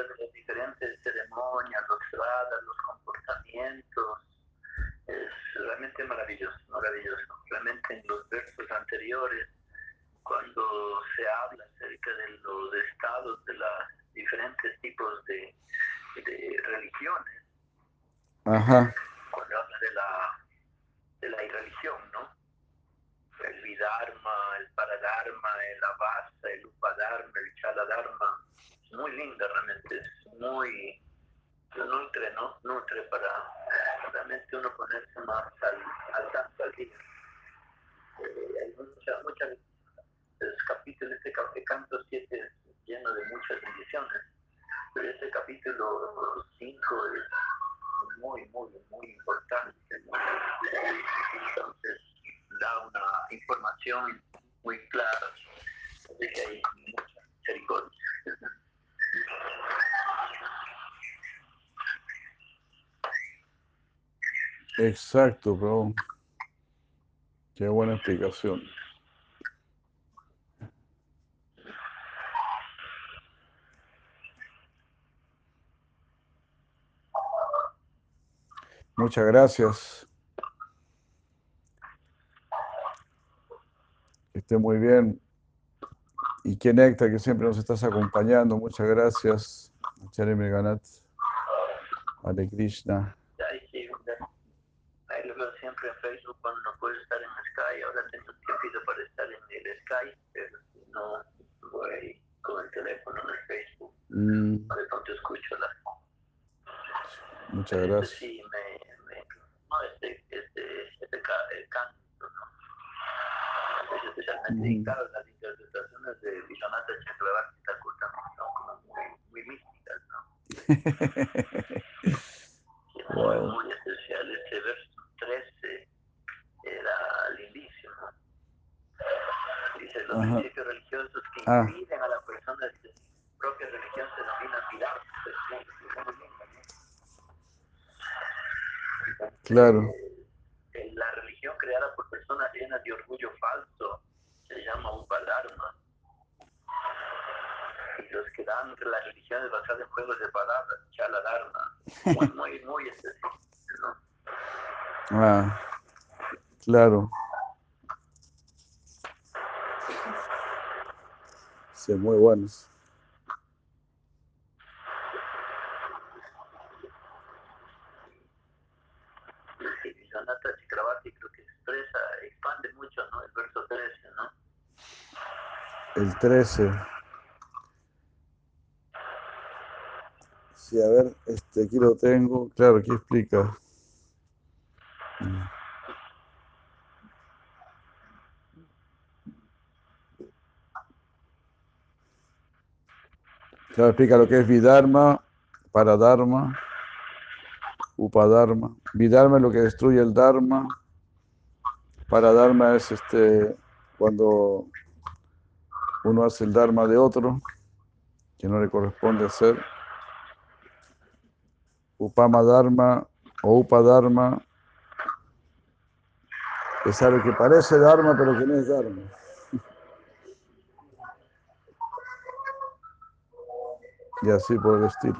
Speaker 2: De las diferentes ceremonias, los radas, los comportamientos. Es realmente maravilloso, maravilloso. Realmente en los versos anteriores, cuando se habla acerca de los estados de los diferentes tipos de, de religiones,
Speaker 1: Ajá.
Speaker 2: cuando habla de la, de la irreligión, ¿no? El Vidharma, el Paradharma, el Avasa, el Upadharma, el Chaladharma. Muy linda realmente, es muy nutre, ¿no? Nutre para realmente uno ponerse más al, al tanto al día. Eh, hay muchas, muchas los capítulos, este canto 7 es lleno de muchas bendiciones, pero este capítulo 5 es muy, muy, muy importante. Entonces, da una información muy clara de que hay mucha misericordia.
Speaker 1: Exacto, bro. Qué buena explicación. Muchas gracias. Que esté muy bien. Y qué néctar que siempre nos estás acompañando. Muchas gracias. Acharya Meganat. Hare Krishna.
Speaker 2: Ahí sí, ahí lo veo siempre en Facebook cuando no puedo estar en Sky. Ahora tengo tiempo para estar en el Sky, pero si no, voy con el teléfono en el Facebook.
Speaker 1: Mm,
Speaker 2: De pronto escucho la.
Speaker 1: Muchas
Speaker 2: Este
Speaker 1: gracias.
Speaker 2: sí me, me no este este este ca- canto, ¿no? Es especialmente dedicado a las interpretaciones de Vishwanatha Chakravarti Thakur también son como muy, muy místicas, ¿no? Y muy,
Speaker 1: Wow.
Speaker 2: muy especial. Este verso 13 era lindísimo. Dice, los
Speaker 1: Ajá.
Speaker 2: principios religiosos que
Speaker 1: Ah.
Speaker 2: impiden a la persona de su propia religión se denominan pilar.
Speaker 1: Claro.
Speaker 2: Eh, La religión creada por personas llenas de orgullo falso se llama Upadharma. Y los que dan las religiones basadas en juegos de palabras, Chala Dharma. Muy, muy, muy específico, ¿no?
Speaker 1: Ah, claro. Sí, muy buenos.
Speaker 2: Sí, Vishwanatha Chakravarti creo que expresa, expande mucho, ¿no? El verso 13, ¿no?
Speaker 1: El 13. Sí, a ver, este, aquí lo tengo. Claro, aquí explica. Claro, explica lo que es Vidharma, Paradharma, Upadharma. Vidharma es lo que destruye el Dharma. Paradharma es este cuando uno hace el Dharma de otro, que no le corresponde hacer. Upama Dharma o Upadharma es algo que parece Dharma, pero que no es Dharma. Y así por el estilo.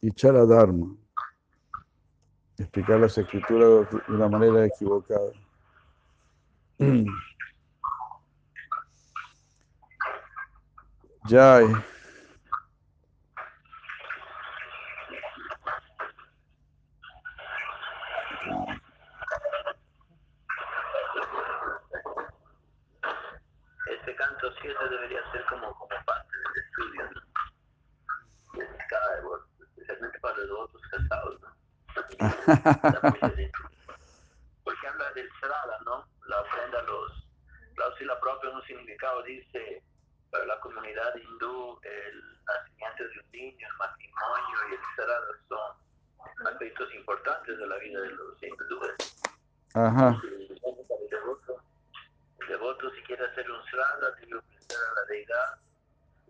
Speaker 1: Y Chala Dharma. Explicar las escrituras de una manera equivocada. Jai.
Speaker 2: Este canto 7 debería ser como, como parte del estudio, ¿no? De cada devoto, especialmente para los devotos casados, ¿no? Da mucha lectura. Porque habla del Srada, ¿no? La ofrenda a los... La la propia en un significado dice, para la comunidad hindú, el nacimiento de un niño, el matrimonio y el Srada son aspectos importantes de la vida de los hindúes.
Speaker 1: Ajá.
Speaker 2: El devoto, el devoto si quiere hacer un srada debe ofrecer a la deidad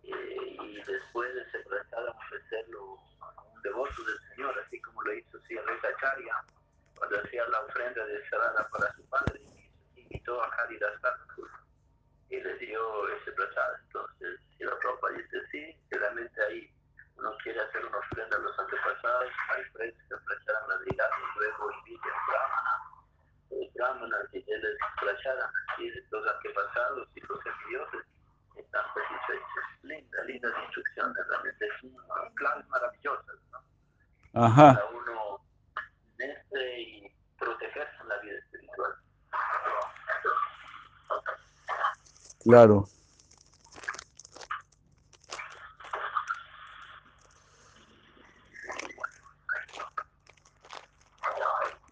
Speaker 2: eh, y después de ese prestado ofrecerlo a un devoto del Señor, así como lo hizo Sri Acharya cuando hacía la ofrenda de srada para su padre y invitó a Haridas Thakur y le dio ese prestado. Entonces, si la tropa dice sí, realmente ahí uno quiere hacer una ofrenda a los antepasados, hay precios que ofrecerán la deidad y luego invita a brahmana los brahmanas y les pracharan así de los antepasados y los envidioses están satisfechos. Linda, lindas instrucciones, realmente es una claves maravillosas, ¿no?
Speaker 1: Ajá.
Speaker 2: Para uno tenerse y protegerse en la vida espiritual.
Speaker 1: Claro.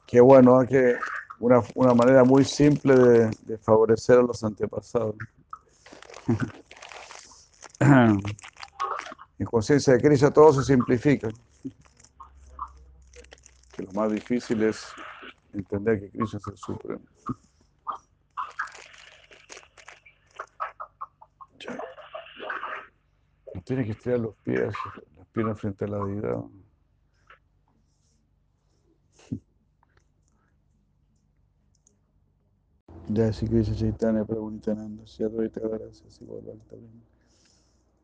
Speaker 1: Qué bueno, ¿eh? que una, una manera muy simple de, de favorecer a los antepasados. En conciencia de Krishna todo se simplifica. Que lo más difícil es entender que Krishna es el supremo. No tiene que estirar los pies, las piernas frente a la deidad. Ya sí Krishna Chaitanya Prabhu Nityananda, Sri Advaita Gadadhara, Sri Gaurabhakta Vrinda.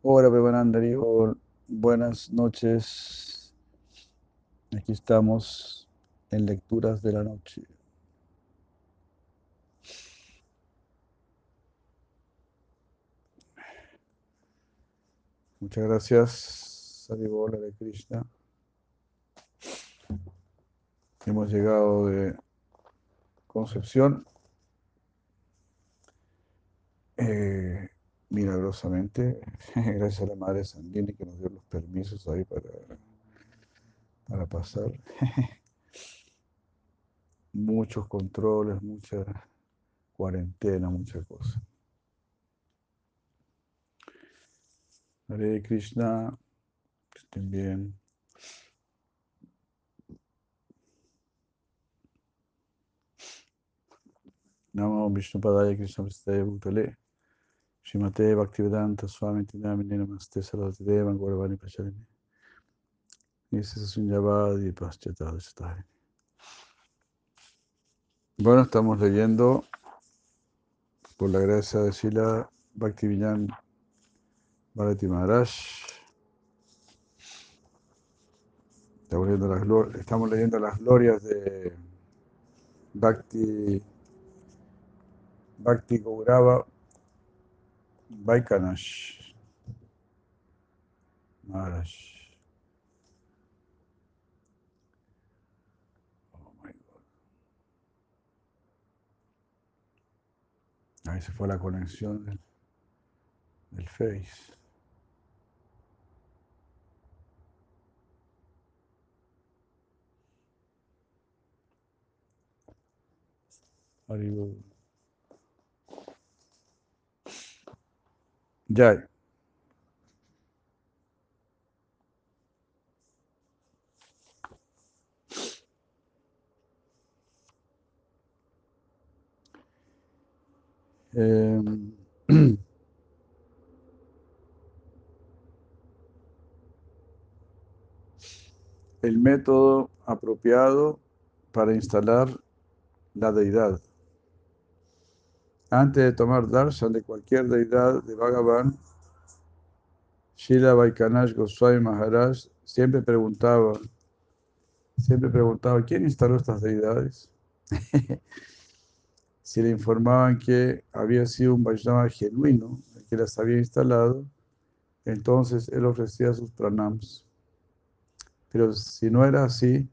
Speaker 1: Hola Premananda Haribol. buenas noches. Aquí estamos en lecturas de la noche. Muchas gracias, Haribol, Hare Krishna. Hemos llegado de Concepción. Eh, milagrosamente, gracias a la Madre Sanguínea que nos dio los permisos ahí para, para pasar. Muchos controles, mucha cuarentena, muchas cosas. Hare Krishna, estén bien. Namo Vishnu Padaya Krishna Pristaya Bhutale. Shrimate Bhaktivedanta Swami Tinamini Namaste Sarvati Deva Gauravani Pacharini. Llamado y paschatado Bueno, estamos leyendo por la gracia de Sila Bhaktivinyan Bharati Maharaj. Estamos leyendo, las, estamos leyendo las glorias de Bhakti, Bhakti Gaurava Vaikanash Maharaj. Oh my God. Ahí se fue la conexión del, del Face. Haribol. Jai. Em, el método apropiado para instalar la deidad. Antes de tomar darshan de cualquier deidad de Bhagavan, Shila Vaikanash Goswami Maharaj siempre preguntaba, siempre preguntaba, ¿quién instaló estas deidades? si le informaban que había sido un Vaishnava genuino, el que las había instalado, entonces él ofrecía sus pranams. Pero si no era así,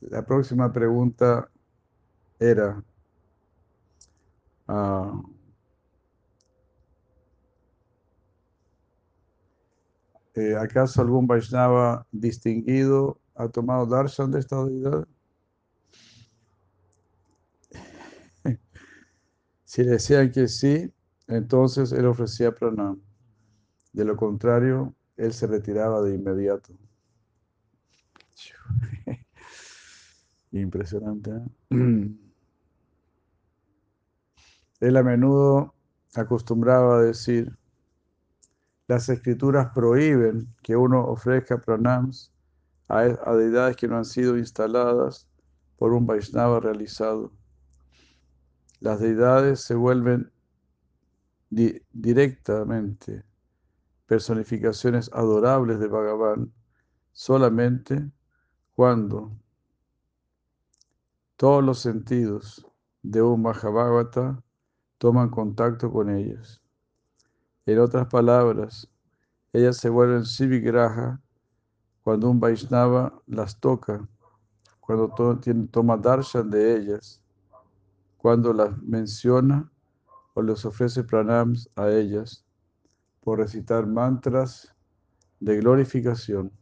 Speaker 1: la próxima pregunta era, ah, eh, ¿acaso algún Vaishnava distinguido ha tomado darshan de esta deidad? Si decían que sí, entonces él ofrecía pranam. De lo contrario, él se retiraba de inmediato. Impresionante. ¿eh? Él a menudo acostumbraba a decir, las escrituras prohíben que uno ofrezca pranams a, a deidades que no han sido instaladas por un Vaishnava realizado. Las deidades se vuelven di- directamente personificaciones adorables de Bhagavan solamente cuando todos los sentidos de un Mahabhagavata toman contacto con ellas. En otras palabras, ellas se vuelven Sivigraha cuando un Vaishnava las toca, cuando to- toma darshan de ellas, cuando las menciona o les ofrece pranams a ellas por recitar mantras de glorificación.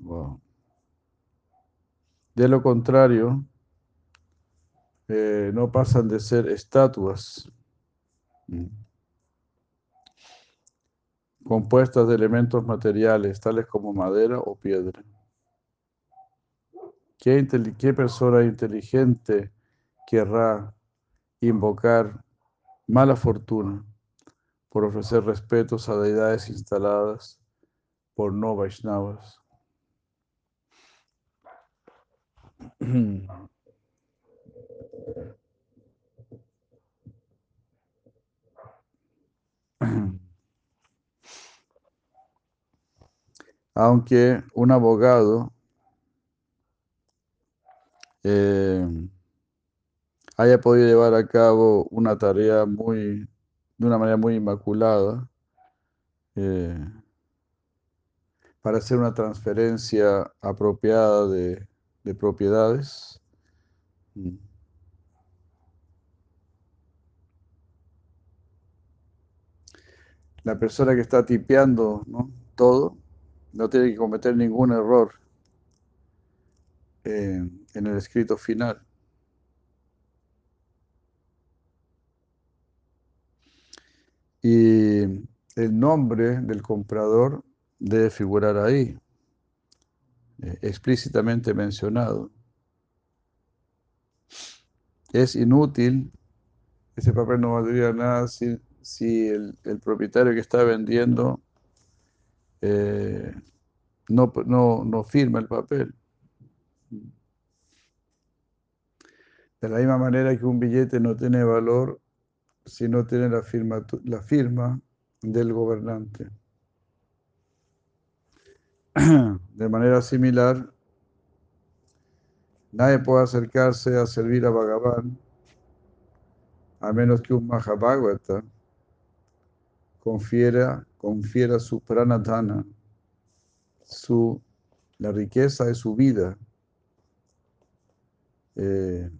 Speaker 1: Wow. De lo contrario, eh, no pasan de ser estatuas mm, compuestas de elementos materiales, tales como madera o piedra. ¿Qué, qué persona inteligente querrá invocar mala fortuna por ofrecer respetos a deidades instaladas por no Vaishnavas? Aunque un abogado eh, haya podido llevar a cabo una tarea muy, de una manera muy inmaculada, eh, para hacer una transferencia apropiada de, de propiedades. mm, la persona que está tipeando todo no tiene que cometer ningún error eh, en el escrito final. Y el nombre del comprador debe figurar ahí, eh, explícitamente mencionado. Es inútil, ese papel no valdría nada si, si el, propietario que está vendiendo eh, no, no, no firma el papel. De la misma manera que un billete no tiene valor si no tiene la firma, la firma del gobernante. De manera similar, nadie puede acercarse a servir a Bhagavan a menos que un Mahabhagavata confiera, confiera su pranadhana, su, la riqueza de su vida, eh,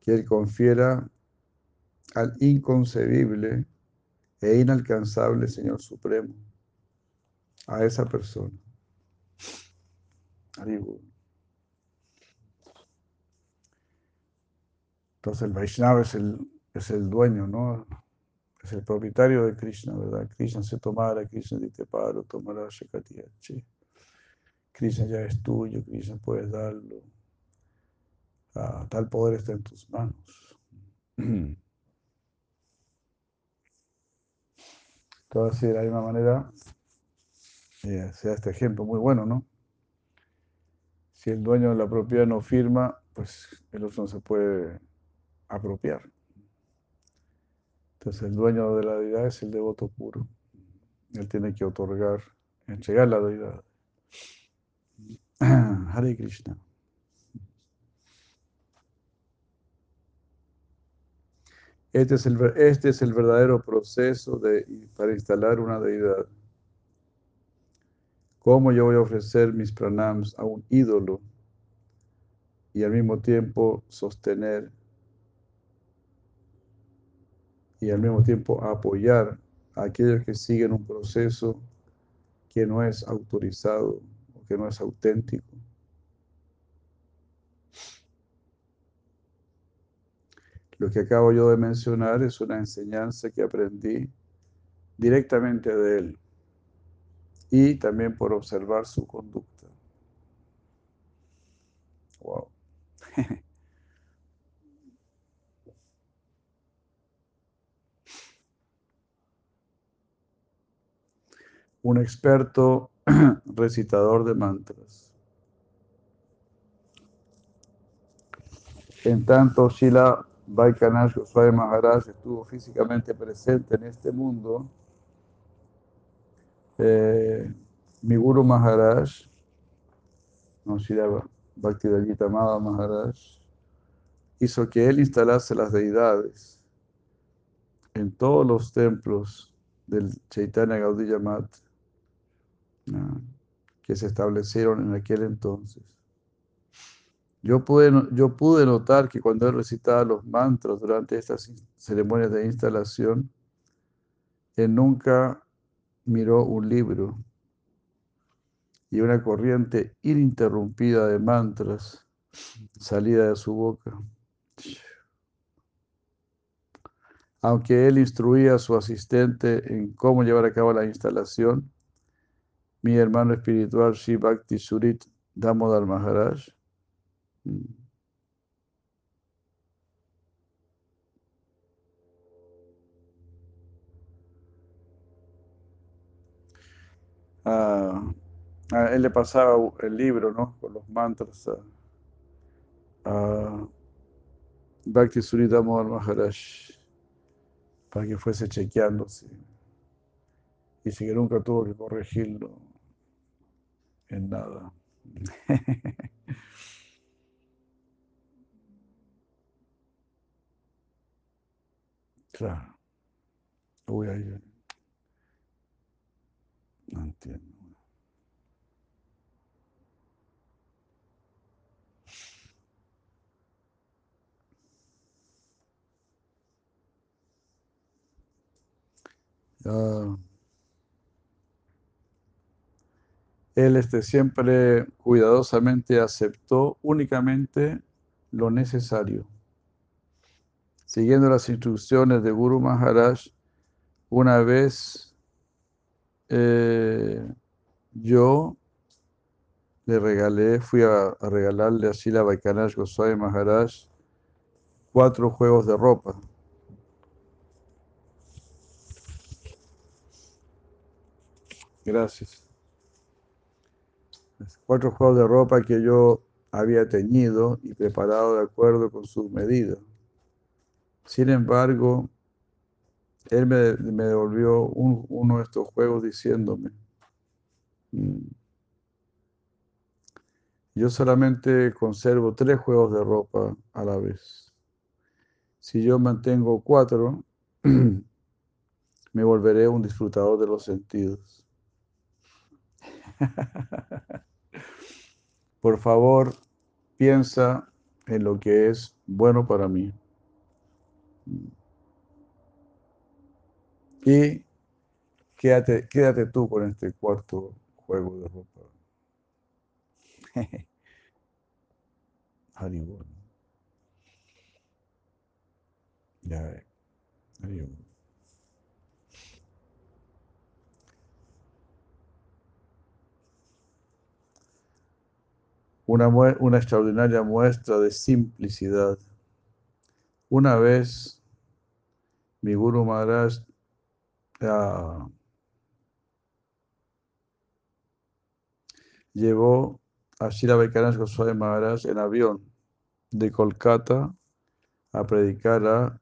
Speaker 1: que él confiera al inconcebible e inalcanzable Señor Supremo, a esa persona. Entonces el Vaishnava es el, es el dueño, ¿no? Es el propietario de Krishna, ¿verdad? Krishna se tomará, Krishna te paro, tomará Shekatiyachi. Krishna ya es tuyo, Krishna puedes darlo. Ah, tal poder está en tus manos. Entonces, de la misma manera, se da este ejemplo muy bueno, ¿no? Si el dueño de la propiedad no firma, pues el otro no se puede apropiar. Entonces el dueño de la deidad es el devoto puro. Él tiene que otorgar, entregar la deidad. Hare Krishna. Este es el, este es el verdadero proceso de, para instalar una deidad. ¿Cómo yo voy a ofrecer mis pranams a un ídolo y al mismo tiempo sostener y al mismo tiempo apoyar a aquellos que siguen un proceso que no es autorizado o que no es auténtico? Lo que acabo yo de mencionar es una enseñanza que aprendí directamente de él y también por observar su conducta. Wow. Un experto recitador de mantras. En tanto, Shila Vaikanash Goswami Maharaj estuvo físicamente presente en este mundo, eh, mi Guru Maharaj, no Bhakti Amada Maharaj, hizo que él instalase las deidades en todos los templos del Chaitanya Gaudiya Mat que se establecieron en aquel entonces. Yo pude, yo pude notar que cuando él recitaba los mantras durante estas ceremonias de instalación, él nunca miró un libro y una corriente ininterrumpida de mantras salida de su boca. Aunque él instruía a su asistente en cómo llevar a cabo la instalación, mi hermano espiritual Shiv Bhakti Surit Damodar Maharaj Ah, él le pasaba el libro, ¿no? Con los mantras a, a Bhakti Suridamor Maharaj para que fuese chequeándose. Si que nunca tuvo que corregirlo en nada. claro. Voy a ir. No entiendo. Uh, él este, siempre cuidadosamente aceptó únicamente lo necesario. Siguiendo las instrucciones de Guru Maharaj, una vez eh, yo le regalé, fui a, regalarle a Sila Vaikanash Goswami Maharaj cuatro juegos de ropa. Gracias. Cuatro juegos de ropa que yo había teñido y preparado de acuerdo con sus medidas. Sin embargo, él me, devolvió un- uno de estos juegos diciéndome, "Mm, yo solamente conservo tres juegos de ropa a la vez. Si yo mantengo cuatro, me volveré un disfrutador de los sentidos. Por favor, piensa en lo que es bueno para mí. Y quédate, quédate tú con este cuarto juego de ropa. Haribol. Ya. Haribol. Una, extraordinaria muestra de simplicidad. Una vez, mi Guru Maharaj ah, llevó a Shira Vaikanath Goswami Maharaj en avión de Kolkata a predicar a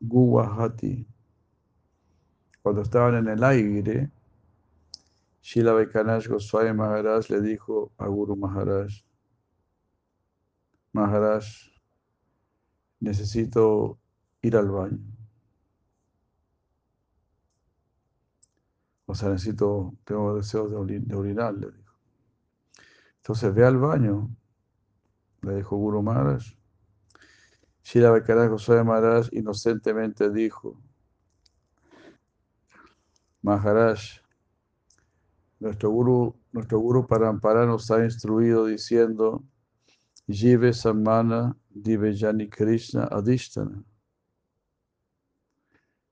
Speaker 1: Guwahati. Cuando estaban en el aire, Shila Vaikanath Goswami Maharaj le dijo a Guru Maharaj, Maharaj, necesito ir al baño. O sea, necesito, tengo deseos de, ori- de orinar, le dijo. Entonces ve al baño, le dijo Guru Maharaj. Shila Vaikanath Goswami Maharaj inocentemente dijo, Maharaj, nuestro Guru, nuestro Guru Parampara nos ha instruido diciendo, Jive Samana Divejani Krishna Adhisthana,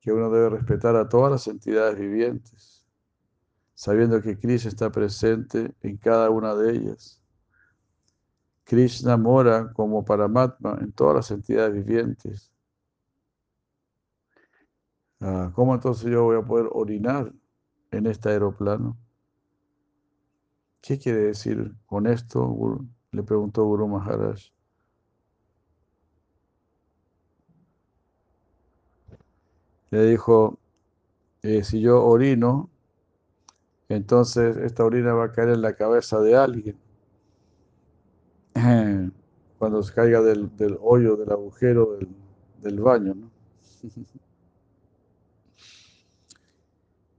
Speaker 1: que uno debe respetar a todas las entidades vivientes, sabiendo que Krishna está presente en cada una de ellas. Krishna mora como Paramatma en todas las entidades vivientes. Ah, ¿Cómo entonces yo voy a poder orinar en este aeroplano? ¿Qué quiere decir con esto? Le preguntó Guru Maharaj. Le dijo, eh, si yo orino, entonces esta orina va a caer en la cabeza de alguien. Cuando se caiga del, del hoyo, del agujero del, del baño, ¿no?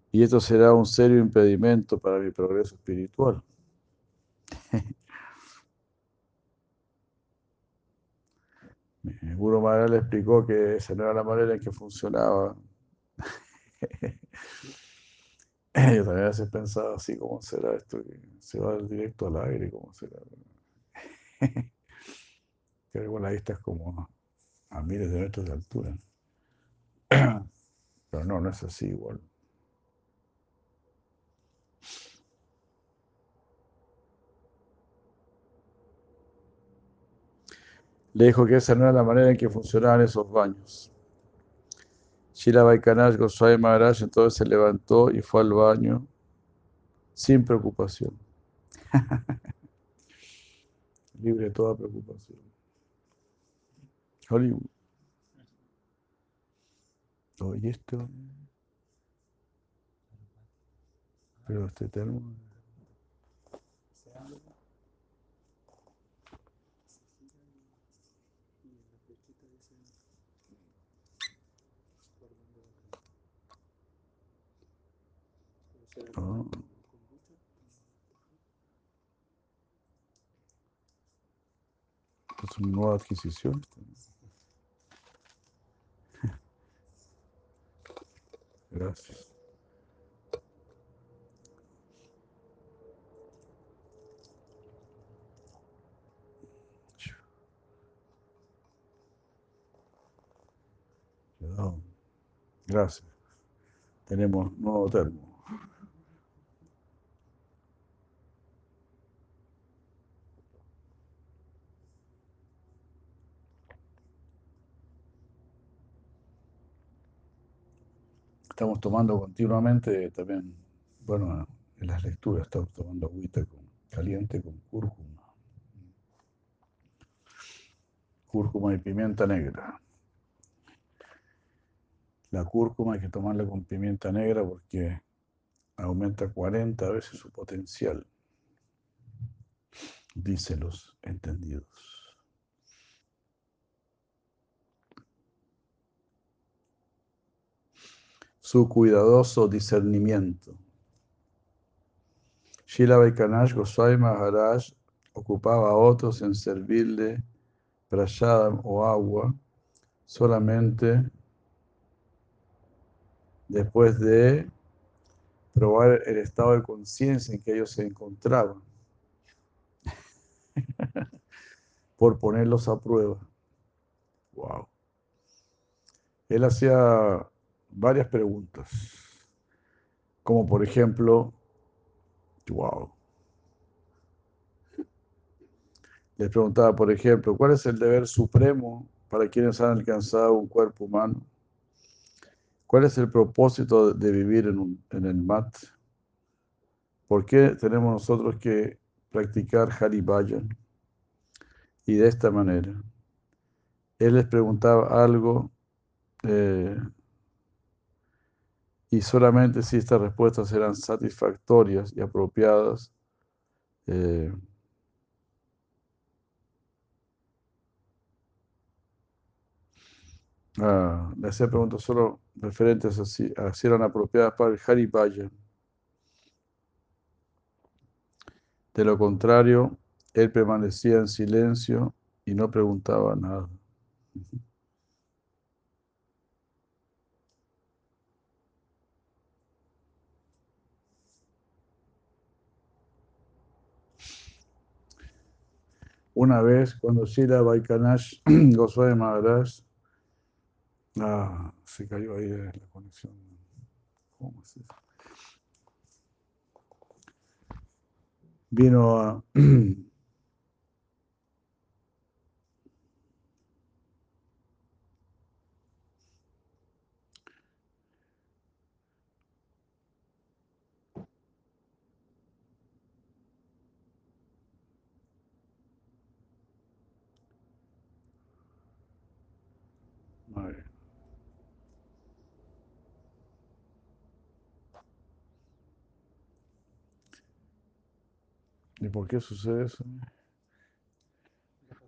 Speaker 1: Y esto será un serio impedimento para mi progreso espiritual. Guru Maharaj le explicó que esa no era la manera en que funcionaba. Yo también a veces pensaba así, ¿cómo será esto? que se va directo al aire, ¿cómo será? Que con la vista es como a miles de metros de altura. Pero no, no es así igual. Le dijo que esa no era la manera en que funcionaban esos baños. Shila Vaikanath Goswami Maharaj entonces se levantó y fue al baño sin preocupación. Libre de toda preocupación. Hollywood. Oye, esto. Pero este termo. Oh. Es una nueva adquisición. Gracias. Gracias. Tenemos nuevo termo. Estamos tomando continuamente también, bueno, en las lecturas estamos tomando agüita caliente con cúrcuma. Cúrcuma y pimienta negra. La cúrcuma hay que tomarla con pimienta negra porque aumenta 40 veces su potencial, dicen los entendidos. Su cuidadoso discernimiento. Shila Vaikanash Goswami Maharaj ocupaba a otros en servirle prashadam o agua solamente después de probar el estado de conciencia en que ellos se encontraban, por ponerlos a prueba. Wow. Él hacía varias preguntas, como por ejemplo, wow. Les preguntaba, por ejemplo, ¿cuál es el deber supremo para quienes han alcanzado un cuerpo humano? ¿Cuál es el propósito de vivir en, un, en el mat? ¿Por qué tenemos nosotros que practicar Haribayan? Y de esta manera, él les preguntaba algo eh, y solamente si estas respuestas eran satisfactorias y apropiadas, eh, Ah, le hacía preguntas solo referentes a si, a si eran apropiadas para el Haribaya. De lo contrario, él permanecía en silencio y no preguntaba nada. Una vez, cuando Shira Vaikanash Goswami Maharaj Ah, se cayó ahí la conexión. ¿Cómo es eso? Vino a... Madre. ¿Y por qué sucede eso?
Speaker 4: Baja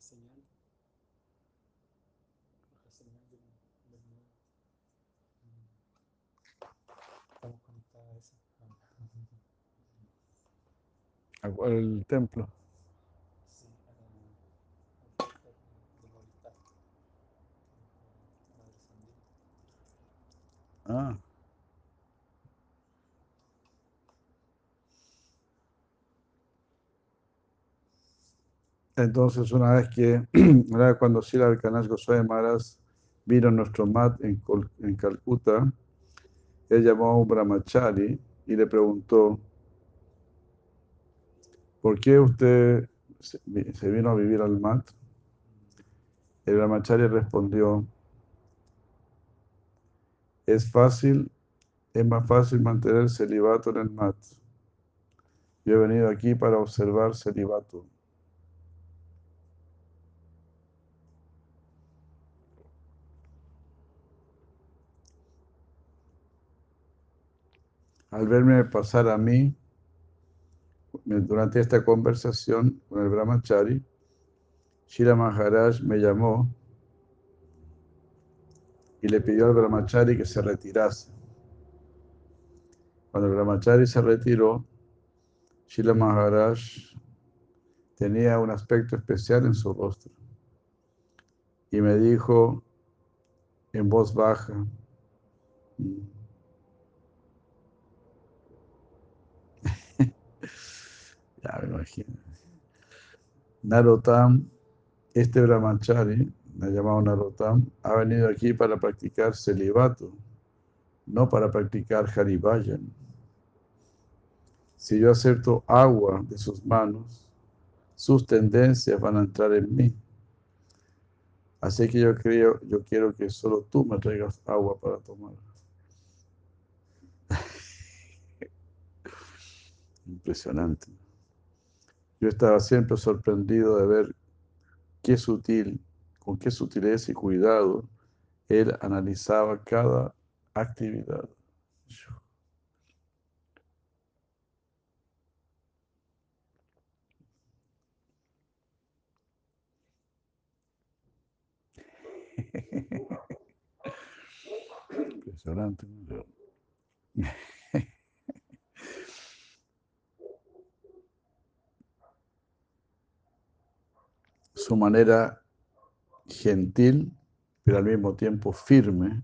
Speaker 4: a
Speaker 1: templo.
Speaker 4: De-.
Speaker 1: Ah. Entonces, una vez que, cuando Sila Kanash Goswami Maharaj vino a nuestro mat en, en Calcuta, él llamó a un brahmachari y le preguntó, ¿por qué usted se vi- se vino a vivir al mat? El brahmachari respondió, es fácil, es más fácil mantener el celibato en el mat. Yo he venido aquí para observar celibato. Al verme pasar a mí, durante esta conversación con el brahmachari, Shira Maharaj me llamó y le pidió al brahmachari que se retirase. Cuando el brahmachari se retiró, Shila Maharaj tenía un aspecto especial en su rostro y me dijo en voz baja, ya me imagino, Narotam, este brahmachari, me ha llamado Narottam, ha venido aquí para practicar celibato, no para practicar Harivayan. Si yo acepto agua de sus manos, sus tendencias van a entrar en mí. Así que yo creo, yo quiero que solo tú me traigas agua para tomar. Impresionante. Yo estaba siempre sorprendido de ver qué sutil, con qué sutileza y cuidado él analizaba cada actividad. Impresionante. Su manera gentil, pero al mismo tiempo firme,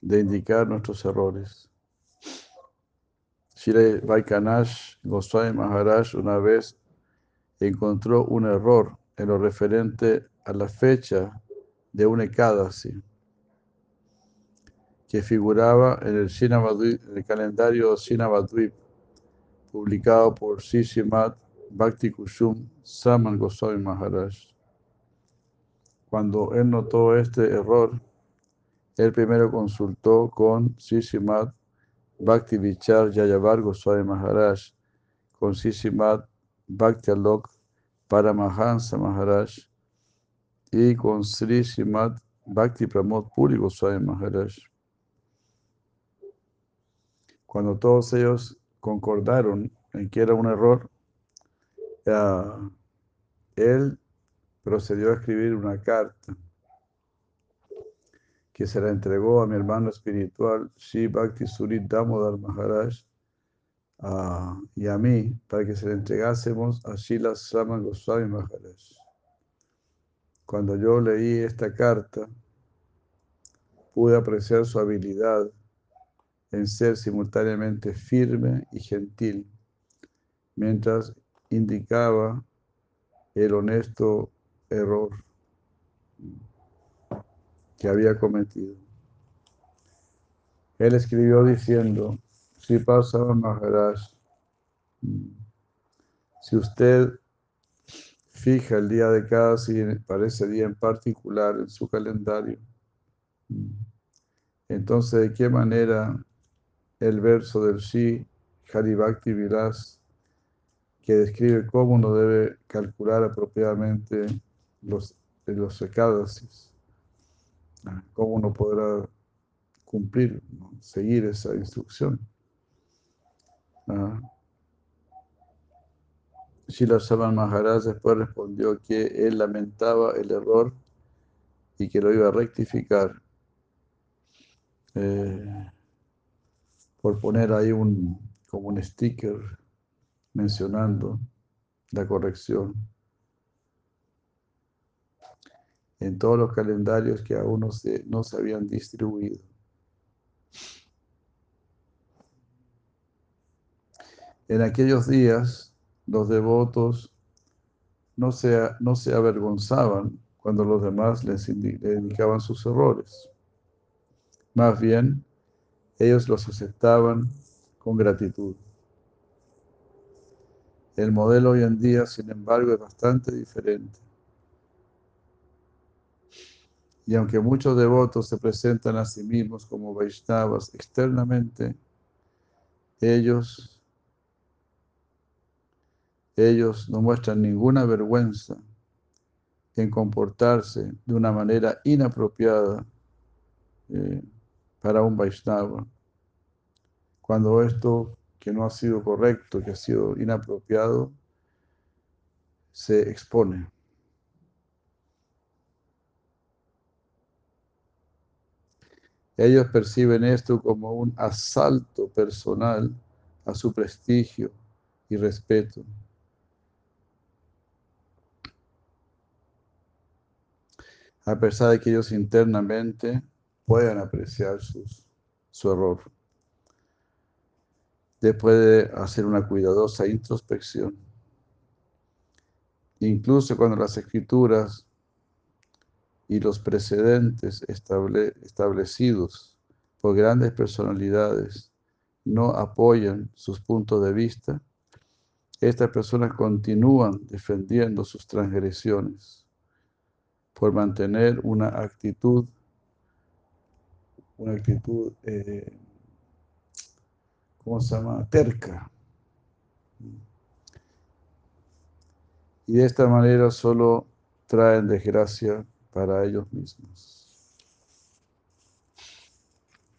Speaker 1: de indicar nuestros errores. Shri Vaikanash Goswami Maharaj una vez encontró un error en lo referente a la fecha de un Ekadasi que figuraba en el, en el calendario Shinavadvip, publicado por Sishimat Bhakti Kushum Saman Goswami Maharaj. Cuando él notó este error, él primero consultó con Sishimat Bhakti Vichar Yayavar Goswami Maharaj, con Sishimat Bhakti Alok Paramahansa Maharaj y con Sri Srimad Bhakti Pramod Puri Goswami Maharaj. Cuando todos ellos concordaron en que era un error, él procedió a escribir una carta que se la entregó a mi hermano espiritual, Sri Bhakti Surit Damodar Maharaj, y a mí, para que se la entregásemos a Shila Saman Goswami Maharaj. Cuando yo leí esta carta, pude apreciar su habilidad en ser simultáneamente firme y gentil, mientras indicaba el honesto error que había cometido. Él escribió diciendo, si pasa Maharaj, si usted fija el día de cada para ese día en particular en su calendario, entonces de qué manera el verso del Shi Haribhakti Vilas que describe cómo uno debe calcular apropiadamente los, los Ah, ¿Cómo uno podrá cumplir, seguir esa instrucción? Ah. Shila Shaman Maharaj después respondió que él lamentaba el error y que lo iba a rectificar eh, por poner ahí un, como un sticker mencionando la corrección en todos los calendarios que aún no se, no se habían distribuido. En aquellos días, los devotos no se, no se avergonzaban cuando los demás les, indicaban sus errores. Más bien, ellos los aceptaban con gratitud. El modelo hoy en día, sin embargo, es bastante diferente. Y aunque muchos devotos se presentan a sí mismos como Vaishnavas externamente, ellos, ellos no muestran ninguna vergüenza en comportarse de una manera inapropiada eh, para un Vaishnava. Cuando esto que no ha sido correcto, que ha sido inapropiado, se expone. Ellos perciben esto como un asalto personal a su prestigio y respeto. A pesar de que ellos internamente puedan apreciar su error. Después de hacer una cuidadosa introspección. Incluso cuando las escrituras y los precedentes estable- establecidos por grandes personalidades no apoyan sus puntos de vista, estas personas continúan defendiendo sus transgresiones por mantener una actitud, una actitud, eh, ¿cómo se llama? Terca. Y de esta manera solo traen desgracia para ellos mismos.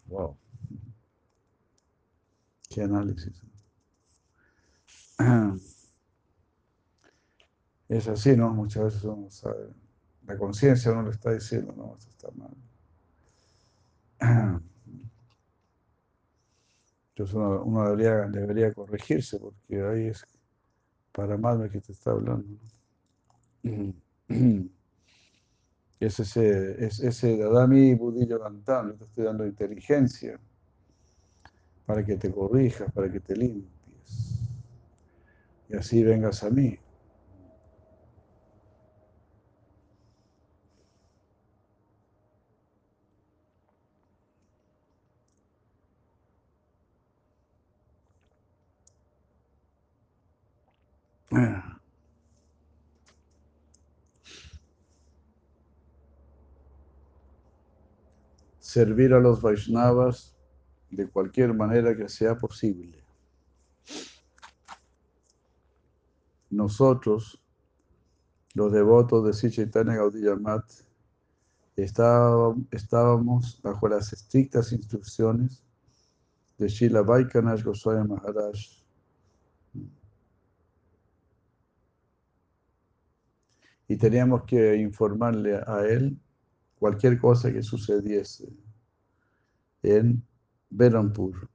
Speaker 1: Wow. Qué análisis. Es así, ¿no? Muchas veces uno sabe, la conciencia uno le está diciendo, no, esto está mal. Uno, debería, debería corregirse porque ahí es para mal que te está hablando. ¿no? Es ese, es ese Dadami Budillo yo te estoy dando inteligencia para que te corrijas, para que te limpies. Y así vengas a mí. Servir a los Vaishnavas de cualquier manera que sea posible. Nosotros, los devotos de Sri Chaitanya estábamos, estábamos bajo las estrictas instrucciones de Srila Vaikanash Goswami Maharaj. Y teníamos que informarle a él cualquier cosa que sucediese en Berampur.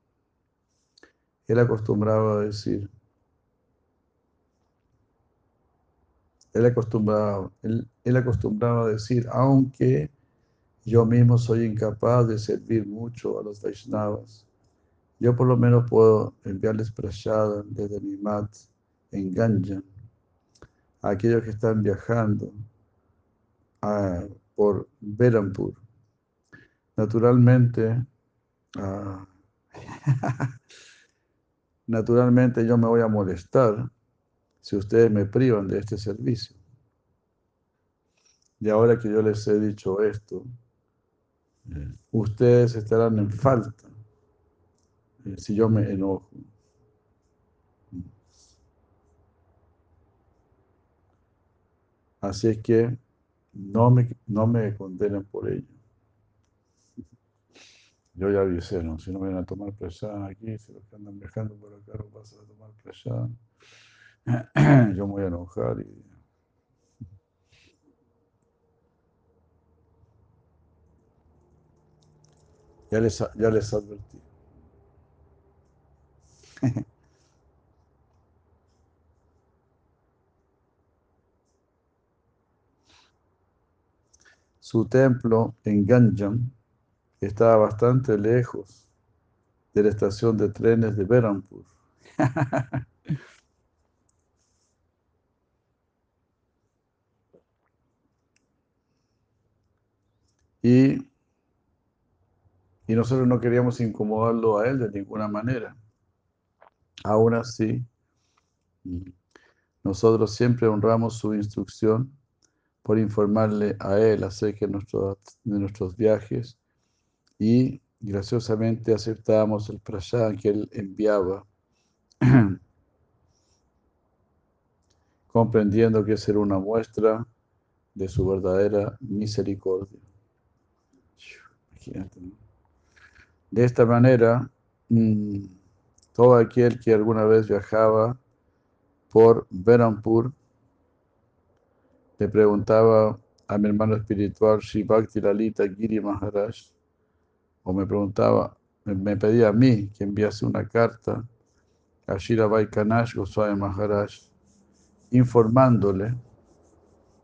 Speaker 1: Él acostumbraba a decir, él acostumbraba, él, acostumbraba a decir, aunque yo mismo soy incapaz de servir mucho a los Vaishnavas, yo por lo menos puedo enviarles prashada desde mi mat en Ganjan a aquellos que están viajando a, por Berampur. Naturalmente, Ah. Naturalmente yo me voy a molestar si ustedes me privan de este servicio. Y ahora que yo les he dicho esto, ustedes estarán en falta eh, si yo me enojo. Así es que no me, no me condenen por ello. Yo ya avisé, ¿no? Si no vienen a tomar presión aquí, si los que andan viajando por acá no pasan a tomar presión, yo me voy a enojar y... Ya les, ya les advertí. Su templo en Ganjam estaba bastante lejos de la estación de trenes de Berampur. y, y nosotros no queríamos incomodarlo a él de ninguna manera. Aún así, nosotros siempre honramos su instrucción por informarle a él acerca de nuestros, de nuestros viajes y graciosamente aceptamos el prasad que él enviaba, comprendiendo que esa era una muestra de su verdadera misericordia. De esta manera, mmm, todo aquel que alguna vez viajaba por Berampur le preguntaba a mi hermano espiritual Sri Bhakti Lalita Giri Maharaj, o me preguntaba, me, pedía a mí que enviase una carta a Shira Vaikanash Goswami Maharaj, informándole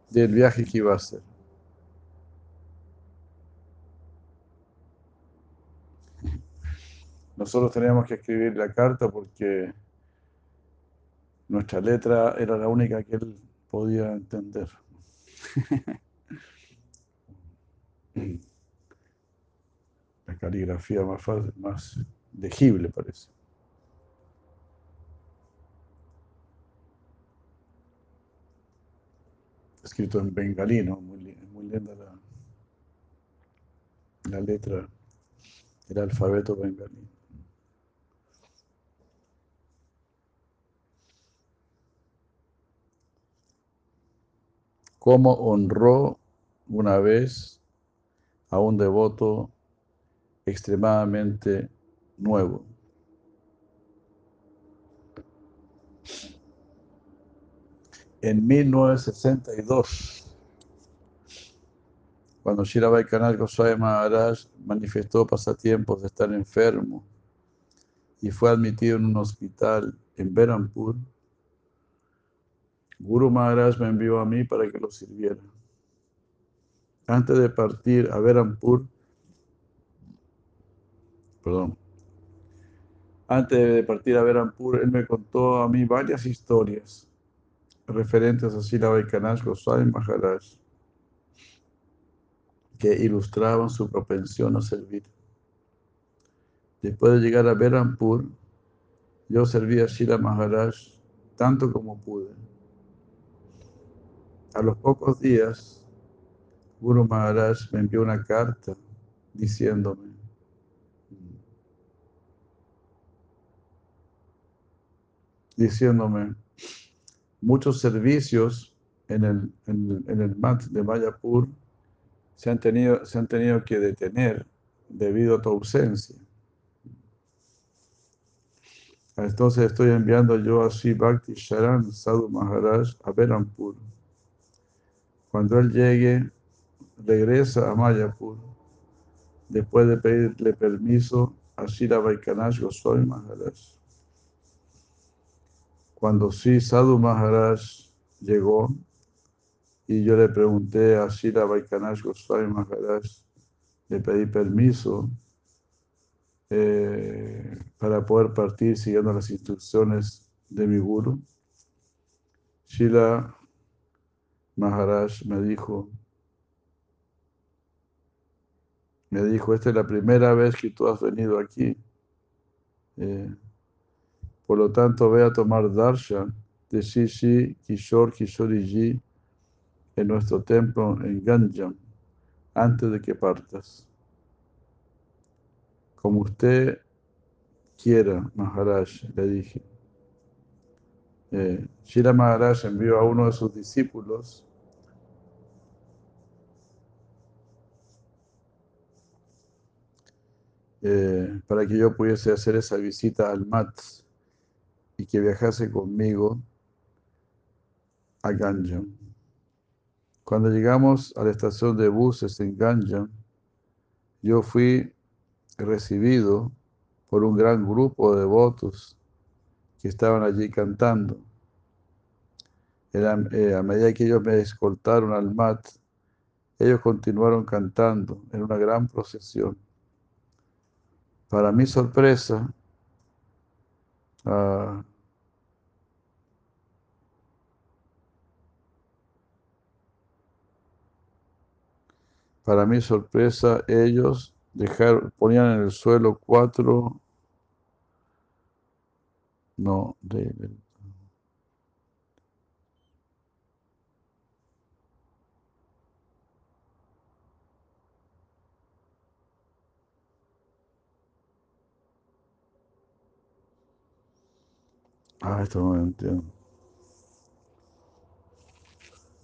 Speaker 1: del viaje que iba a hacer. Nosotros teníamos que escribir la carta porque nuestra letra era la única que él podía entender. Caligrafía más fácil, más legible parece. Escrito en bengalí, ¿no? Muy, muy linda la, la letra, el alfabeto bengalí. Cómo honró una vez a un devoto extremadamente nuevo. En 1962, cuando Shirabai Kanal Goswami Maharaj manifestó pasatiempos de estar enfermo y fue admitido en un hospital en Berampur, Guru Maharaj me envió a mí para que lo sirviera. Antes de partir a Berampur, perdón, antes de partir a Berampur, él me contó a mí varias historias referentes a Sila Vaikanash Goswami Maharaj que ilustraban su propensión a servir. Después de llegar a Berampur, yo serví a Shila Maharaj tanto como pude. A los pocos días, Guru Maharaj me envió una carta diciéndome, diciéndome, muchos servicios en el, en el, mat de Mayapur se han, tenido, se han tenido que detener debido a tu ausencia. Entonces estoy enviando yo a Sri Sharan Sadhu Maharaj a Berampur. Cuando él llegue, regresa a Mayapur, después de pedirle permiso a Shira Vaikanash Goswami Maharaj. Cuando Sri Sadhu Maharaj llegó y yo le pregunté a Shira Vaikanash Goswami Maharaj, le pedí permiso eh, para poder partir siguiendo las instrucciones de mi guru. Shila Maharaj me dijo, me dijo, esta es la primera vez que tú has venido aquí. Eh, por lo tanto, ve a tomar darshan de Shishi Kishore Kishoriji en nuestro templo en Ganjam antes de que partas. Como usted quiera, Maharaj, le dije. Eh, Shira Maharaj envió a uno de sus discípulos eh, para que yo pudiese hacer esa visita al Mat y que viajase conmigo a Ganjam. Cuando llegamos a la estación de buses en Ganjam, yo fui recibido por un gran grupo de devotos que estaban allí cantando. Era, eh, a medida que ellos me escoltaron al mat, ellos continuaron cantando en una gran procesión. Para mi sorpresa, ah, para mi sorpresa, ellos dejaron, ponían en el suelo cuatro, no, de, de- ah, esto lo entiendo.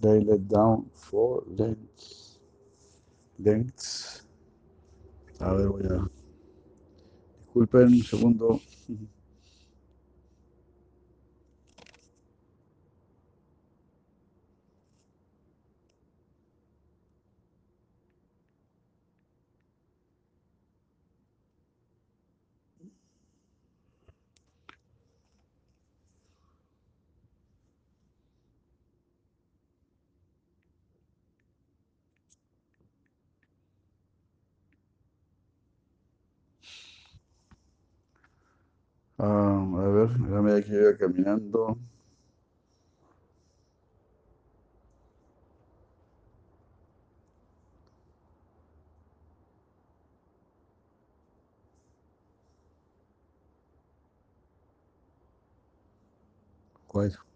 Speaker 1: They let down four lengths. Lengths. A ver, voy a. Disculpen un segundo. Um, a ver, a medida que iba caminando. Bueno.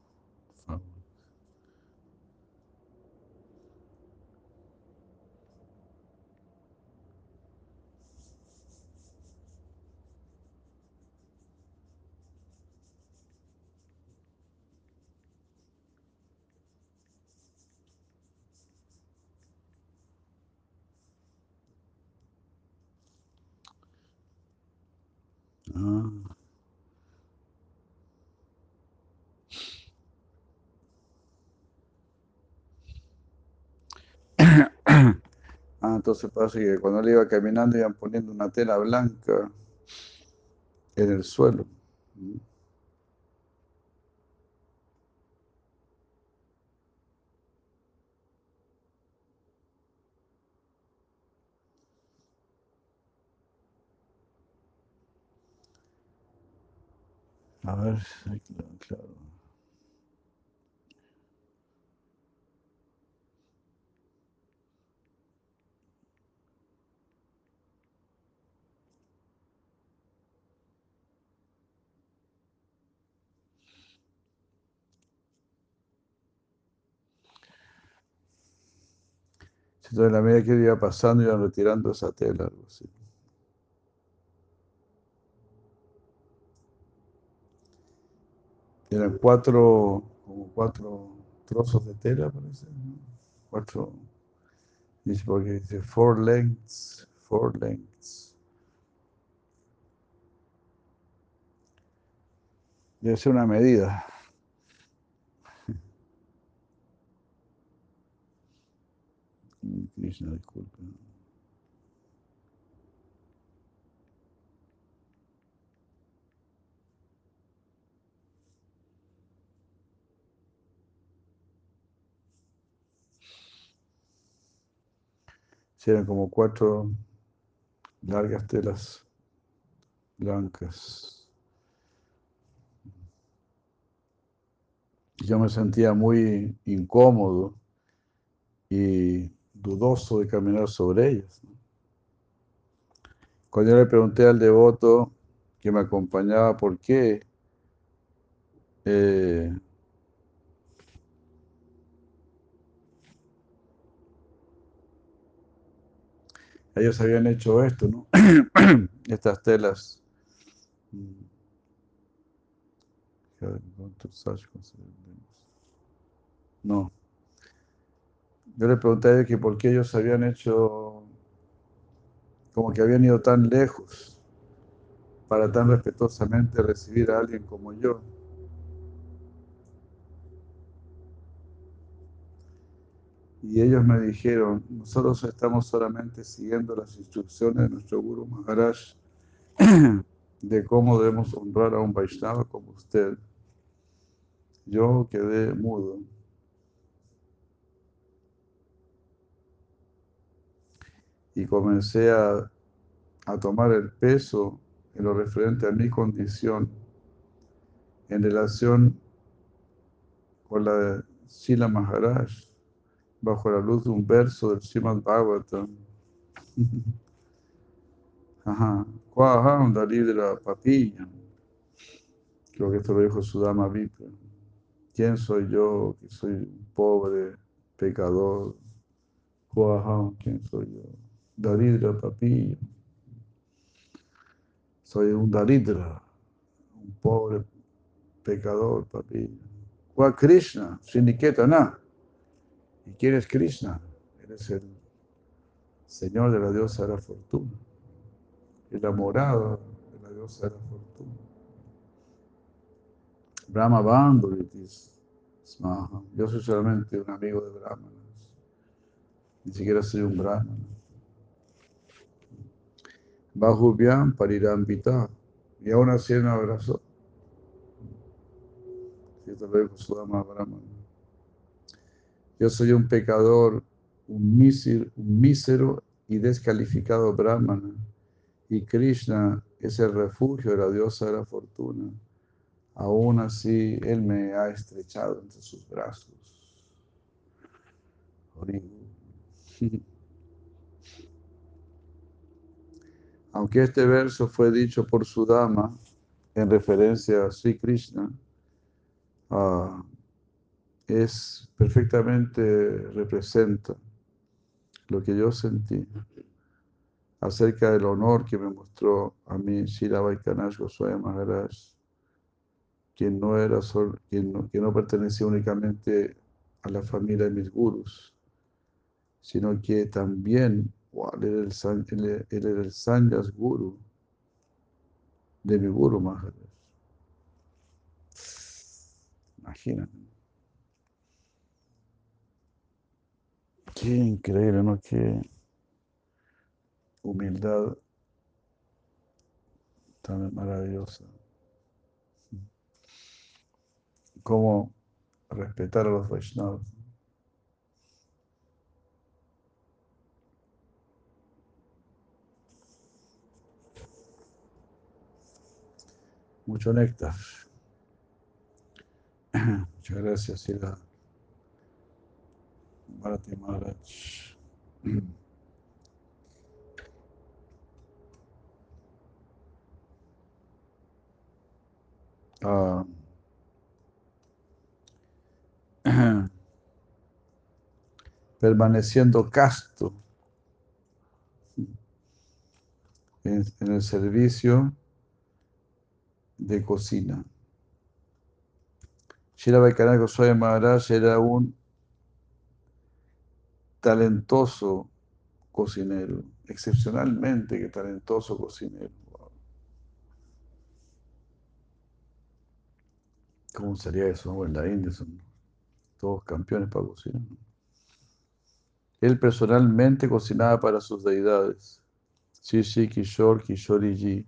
Speaker 1: Entonces pasa que cuando él iba caminando iban poniendo una tela blanca en el suelo. A ver, aquí, claro. Entonces, en la medida que iba pasando, iban retirando esa tela, algo así. Eran cuatro, como cuatro trozos de tela, parece. ¿no? Cuatro, dice, porque dice four lengths, four lengths. Debe ser una medida. Krishna, disculpe. Sí, eran como cuatro largas telas blancas. Yo me sentía muy incómodo y dudoso de caminar sobre ellas. Cuando yo le pregunté al devoto que me acompañaba por qué eh, ellos habían hecho esto, ¿no? Estas telas. mm, No. Yo le pregunté a ellos que por qué ellos habían hecho, como que habían ido tan lejos para tan respetuosamente recibir a alguien como yo. Y ellos me dijeron, nosotros estamos solamente siguiendo las instrucciones de nuestro Guru Maharaj de cómo debemos honrar a un Vaishnava como usted. Yo quedé mudo. Y comencé a, a tomar el peso en lo referente a mi condición en relación con la Sila Maharaj bajo la luz de un verso del Srimad Bhagavatam. Ajá. Papilla. Creo que esto lo dijo Sudama Vipra. ¿Quién soy yo que soy un pobre pecador? ¿quién soy yo? Daridra Papilla. Soy un Daridra, un pobre pecador, papilla. Cuá Krishna, Sindiketana. ¿Y quién es Krishna? Él es el Señor de la diosa de la fortuna, el amorado de la diosa de la fortuna. Brahma Bandhuritis Smaha. Yo soy solamente un amigo de Brahmanas. Ni siquiera soy un Brahmana. Bahubyam Parirambita. Y aún así me abrazó. Yo soy un pecador, un mísero, un mísero y descalificado brahmana. Y Krishna es el refugio de la diosa de la fortuna. Aún así, Él me ha estrechado entre sus brazos. Aunque este verso fue dicho por Sudama en referencia a Sri Krishna, ah, es perfectamente representa lo que yo sentí acerca del honor que me mostró a mí Shira Vaikanash Goswami Maharaj, quien no, era sol, quien no, que no pertenecía únicamente a la familia de mis gurus, sino que también él, era el, él, él era el Sanyas Guru de mi Guru Maharaj. Imagínate. Qué increíble, ¿no? Qué humildad tan maravillosa. Cómo respetar a los Vaishnavas. Mucho néctar. Muchas gracias, Sila. Bharati Maharaj. Ah, permaneciendo casto en, en el servicio de cocina. Shira Vaikanaka Goswami Maharaj era un talentoso cocinero, excepcionalmente que talentoso cocinero. ¿Cómo sería eso? En la India son todos campeones para cocinar. Él personalmente cocinaba para sus deidades, Shishi, Kishore, Kishoriji,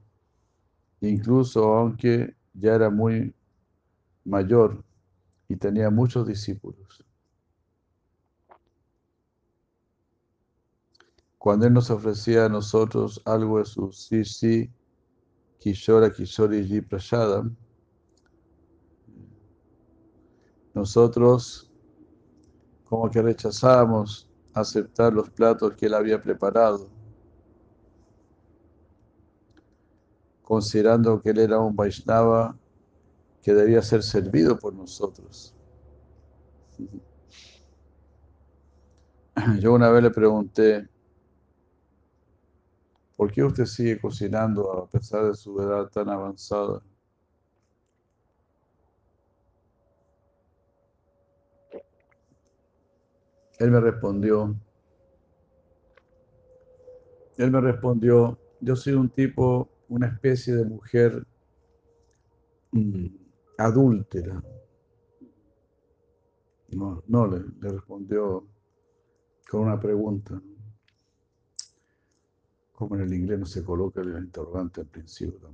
Speaker 1: incluso aunque ya era muy mayor y tenía muchos discípulos. Cuando Él nos ofrecía a nosotros algo de su Shishi, Kishora, Kishoriji, Prashadam, nosotros como que rechazábamos aceptar los platos que él había preparado, considerando que él era un Vaishnava que debía ser servido por nosotros. Yo una vez le pregunté, ¿por qué usted sigue cocinando a pesar de su edad tan avanzada? Él me respondió, él me respondió, yo soy un tipo, una especie de mujer mm, adúltera. No, no le, respondió con una pregunta. Como en el inglés no se coloca el interrogante al principio.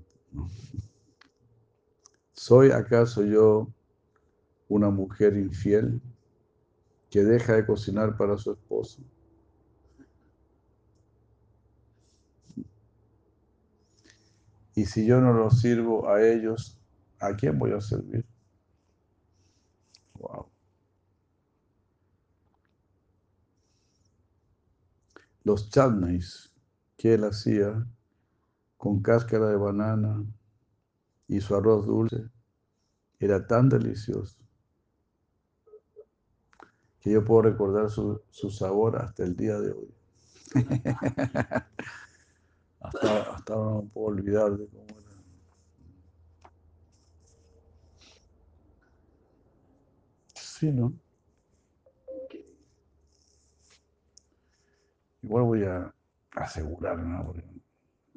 Speaker 1: ¿Soy acaso yo una mujer infiel que deja de cocinar para su esposo? Y si yo no los sirvo a ellos, ¿a quién voy a servir? Wow. Los chutneys que él hacía con cáscara de banana y su arroz dulce era tan delicioso que yo puedo recordar su, sabor hasta el día de hoy. hasta, ahora no puedo olvidar de cómo era. Sí, ¿no? Igual voy a asegurar, ¿no? Porque-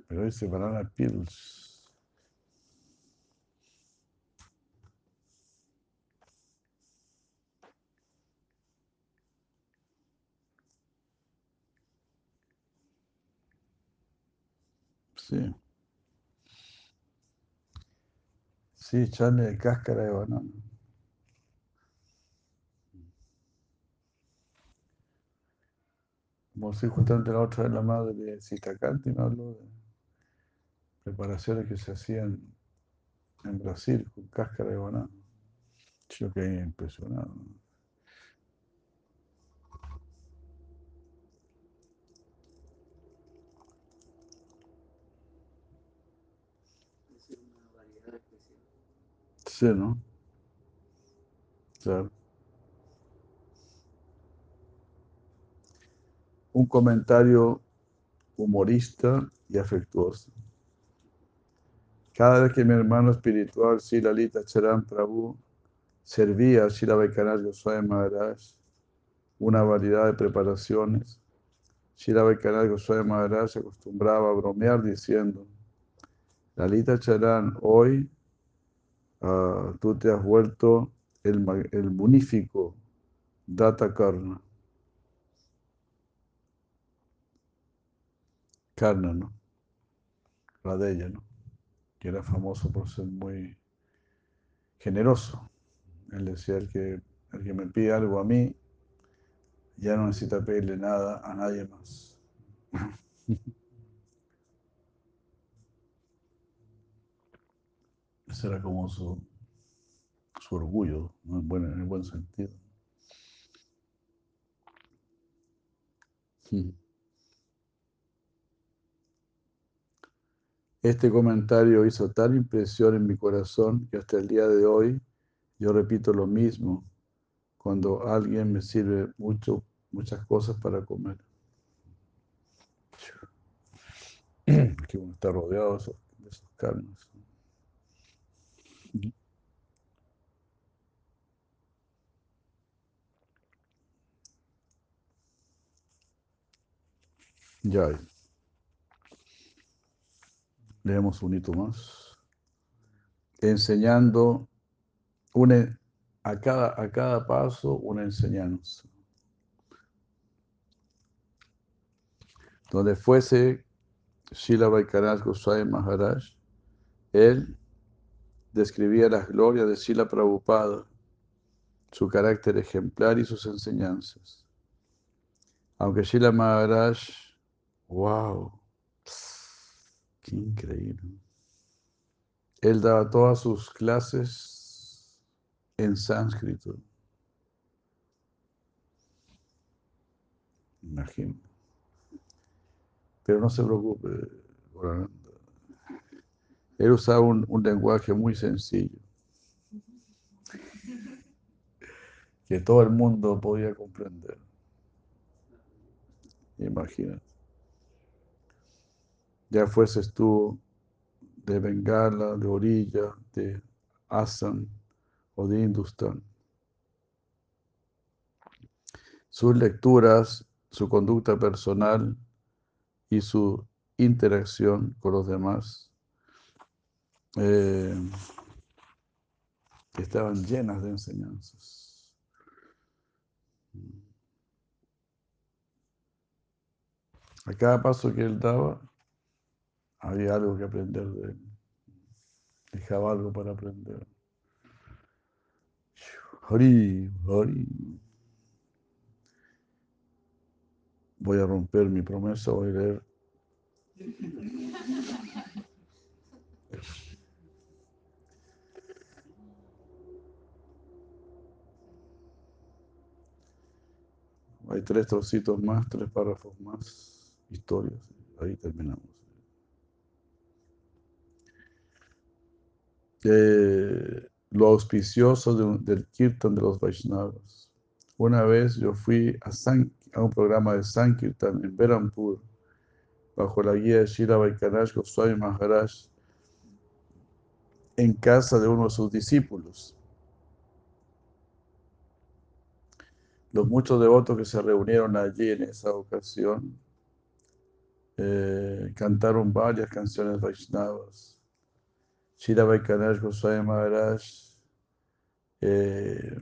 Speaker 1: pero dice banana pills. Sí. Sí, echarle cáscara de banana. Como si justamente la otra vez la madre de Citacanti me habló de preparaciones que se hacían en Brasil con cáscara de banana. Yo quedé impresionado.
Speaker 3: Es una variedad especial.
Speaker 1: Un comentario humorista y afectuoso. Cada vez que mi hermano espiritual, Silalita Charan Prabhu, servía a Shila Vaikanaj Goswami Maharaj una variedad de preparaciones, Shila Vaikanaj Goswami Maharaj se acostumbraba a bromear diciendo, Lalita Charan, hoy ah, tú te has vuelto el, el munífico Data Karna. Karna, ¿no? La de ella, ¿no? Que era famoso por ser muy generoso. Él decía, que, el que me pide algo a mí, ya no necesita pedirle nada a nadie más. Ese era como su, su orgullo, ¿no? en, el buen sentido. Hmm. Este comentario hizo tal impresión en mi corazón que hasta el día de hoy yo repito lo mismo cuando alguien me sirve mucho, muchas cosas para comer. Que uno está rodeado de esos carnes. Ya. Leemos un hito más. Enseñando una, a, cada, a cada paso una enseñanza. Donde fuese Shila Vaikaraj Goswami Maharaj, él describía las glorias de Shila Prabhupada, su carácter ejemplar y sus enseñanzas. Aunque Shila Maharaj, wow, qué increíble. Él daba todas sus clases en sánscrito. Imagino. Pero no se preocupe. Él usaba un, un lenguaje muy sencillo, que todo el mundo podía comprender. Imagínate. Ya fueses tú de Bengala, de Orilla, de Assam o de Hindustán. Sus lecturas, su conducta personal y su interacción con los demás eh, estaban llenas de enseñanzas. A cada paso que él daba, había algo que aprender de él. Dejaba algo para aprender. Hari, Hari. Voy a romper mi promesa, voy a leer. Hay tres trocitos más, tres párrafos más, historias. Ahí terminamos. Eh, lo auspicioso del Kirtan de los Vaishnavas. Una vez yo fui a, un programa de Sankirtan en Berampur, bajo la guía de Shira Vaikanaj Goswami Maharaj, en casa de uno de sus discípulos. Los muchos devotos que se reunieron allí en esa ocasión eh, cantaron varias canciones Vaishnavas. Shira Vaikanaj Goswami Maharaj eh,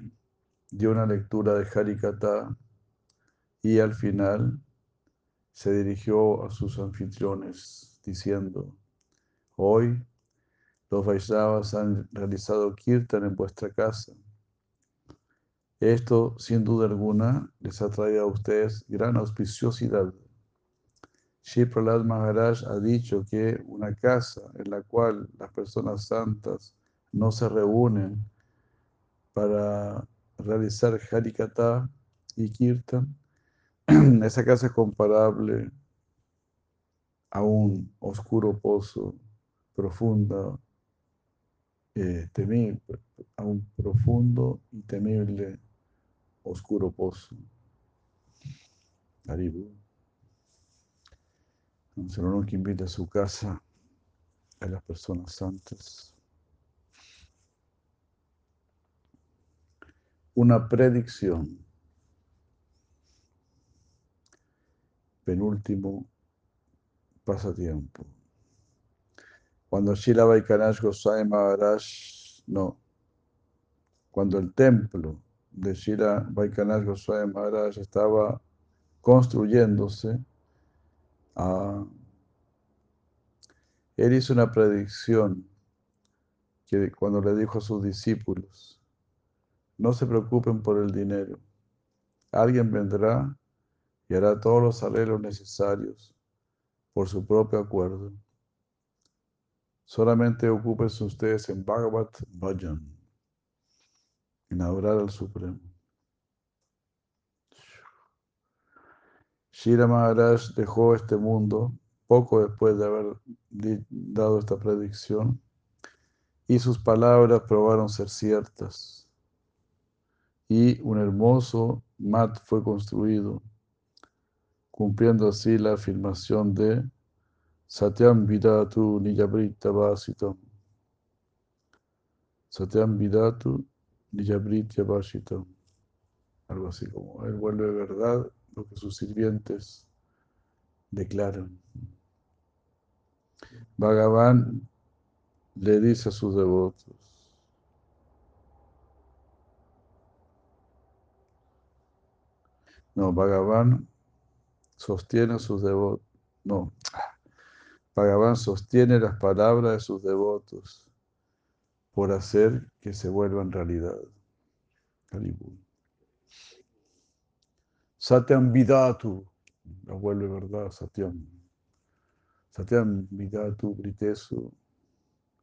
Speaker 1: dio una lectura de Harikata y al final se dirigió a sus anfitriones diciendo, hoy los Vaishnavas han realizado kirtan en vuestra casa. Esto, sin duda alguna, les ha traído a ustedes gran auspiciosidad. Shri Prahlad Maharaj ha dicho que una casa en la cual las personas santas no se reúnen para realizar Harikata y Kirtan, esa casa es comparable a un oscuro pozo profunda eh, temi- a un profundo y temible oscuro pozo. Haribu. Entonces uno que invita a su casa a las personas santas. Una predicción. Penúltimo pasatiempo. Cuando Shila Vaikanash Goswami Maharaj, no, cuando el templo de Shila Vaikanash Goswami Maharaj estaba construyéndose, ah, él hizo una predicción que cuando le dijo a sus discípulos, no se preocupen por el dinero, alguien vendrá y hará todos los arreglos necesarios por su propio acuerdo. Solamente ocúpense ustedes en Bhagavat Bhajan, en adorar al Supremo. Shira Maharaj dejó este mundo poco después de haber dado esta predicción y sus palabras probaron ser ciertas. Y un hermoso mat fue construido, cumpliendo así la afirmación de Satyam Vidatu Nijabrita Vasitam. Satyam Vidatu Nijabrita Vasitam. Algo así como, Él vuelve verdad lo que sus sirvientes declaran. Bhagavan le dice a sus devotos, no, Bhagavan sostiene a sus devotos, no, Bhagavan sostiene las palabras de sus devotos por hacer que se vuelvan realidad. Haribol. Satyam Vidatu, la vuelve verdad, Satyam. Satyam Vidatu Britesu,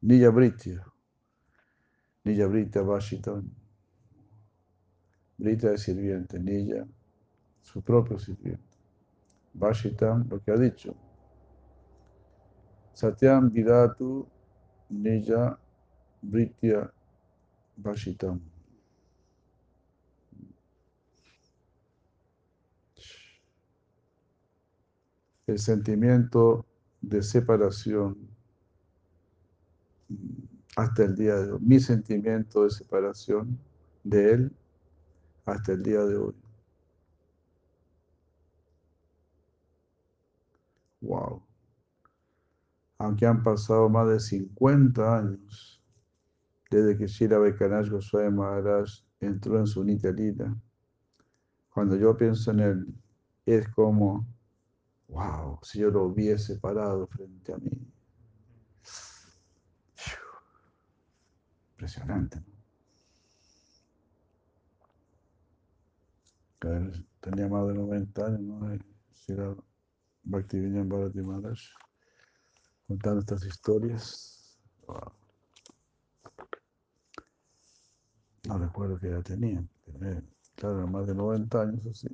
Speaker 1: Niya Britya, Niya Britya Vashitam. Brita es sirviente, Niya, su propio sirviente. Vashitam, lo que ha dicho. Satyam Vidatu Niya Britya Vashitam. El sentimiento de separación hasta el día de hoy. Mi sentimiento de separación de él hasta el día de hoy. Wow. Aunque han pasado más de 50 años desde que Shira Vaikanash Goswami Maharaj entró en su Nitya Lila, cuando yo pienso en él, es como, wow, si yo lo hubiese parado frente a mí. Impresionante, ¿no? Que tenía más de 90 años, ¿no? Eh, Shira Bhaktivinoda Bharati Maharaj, contando estas historias. No recuerdo qué edad tenía. tenía, Claro, más de 90 años así.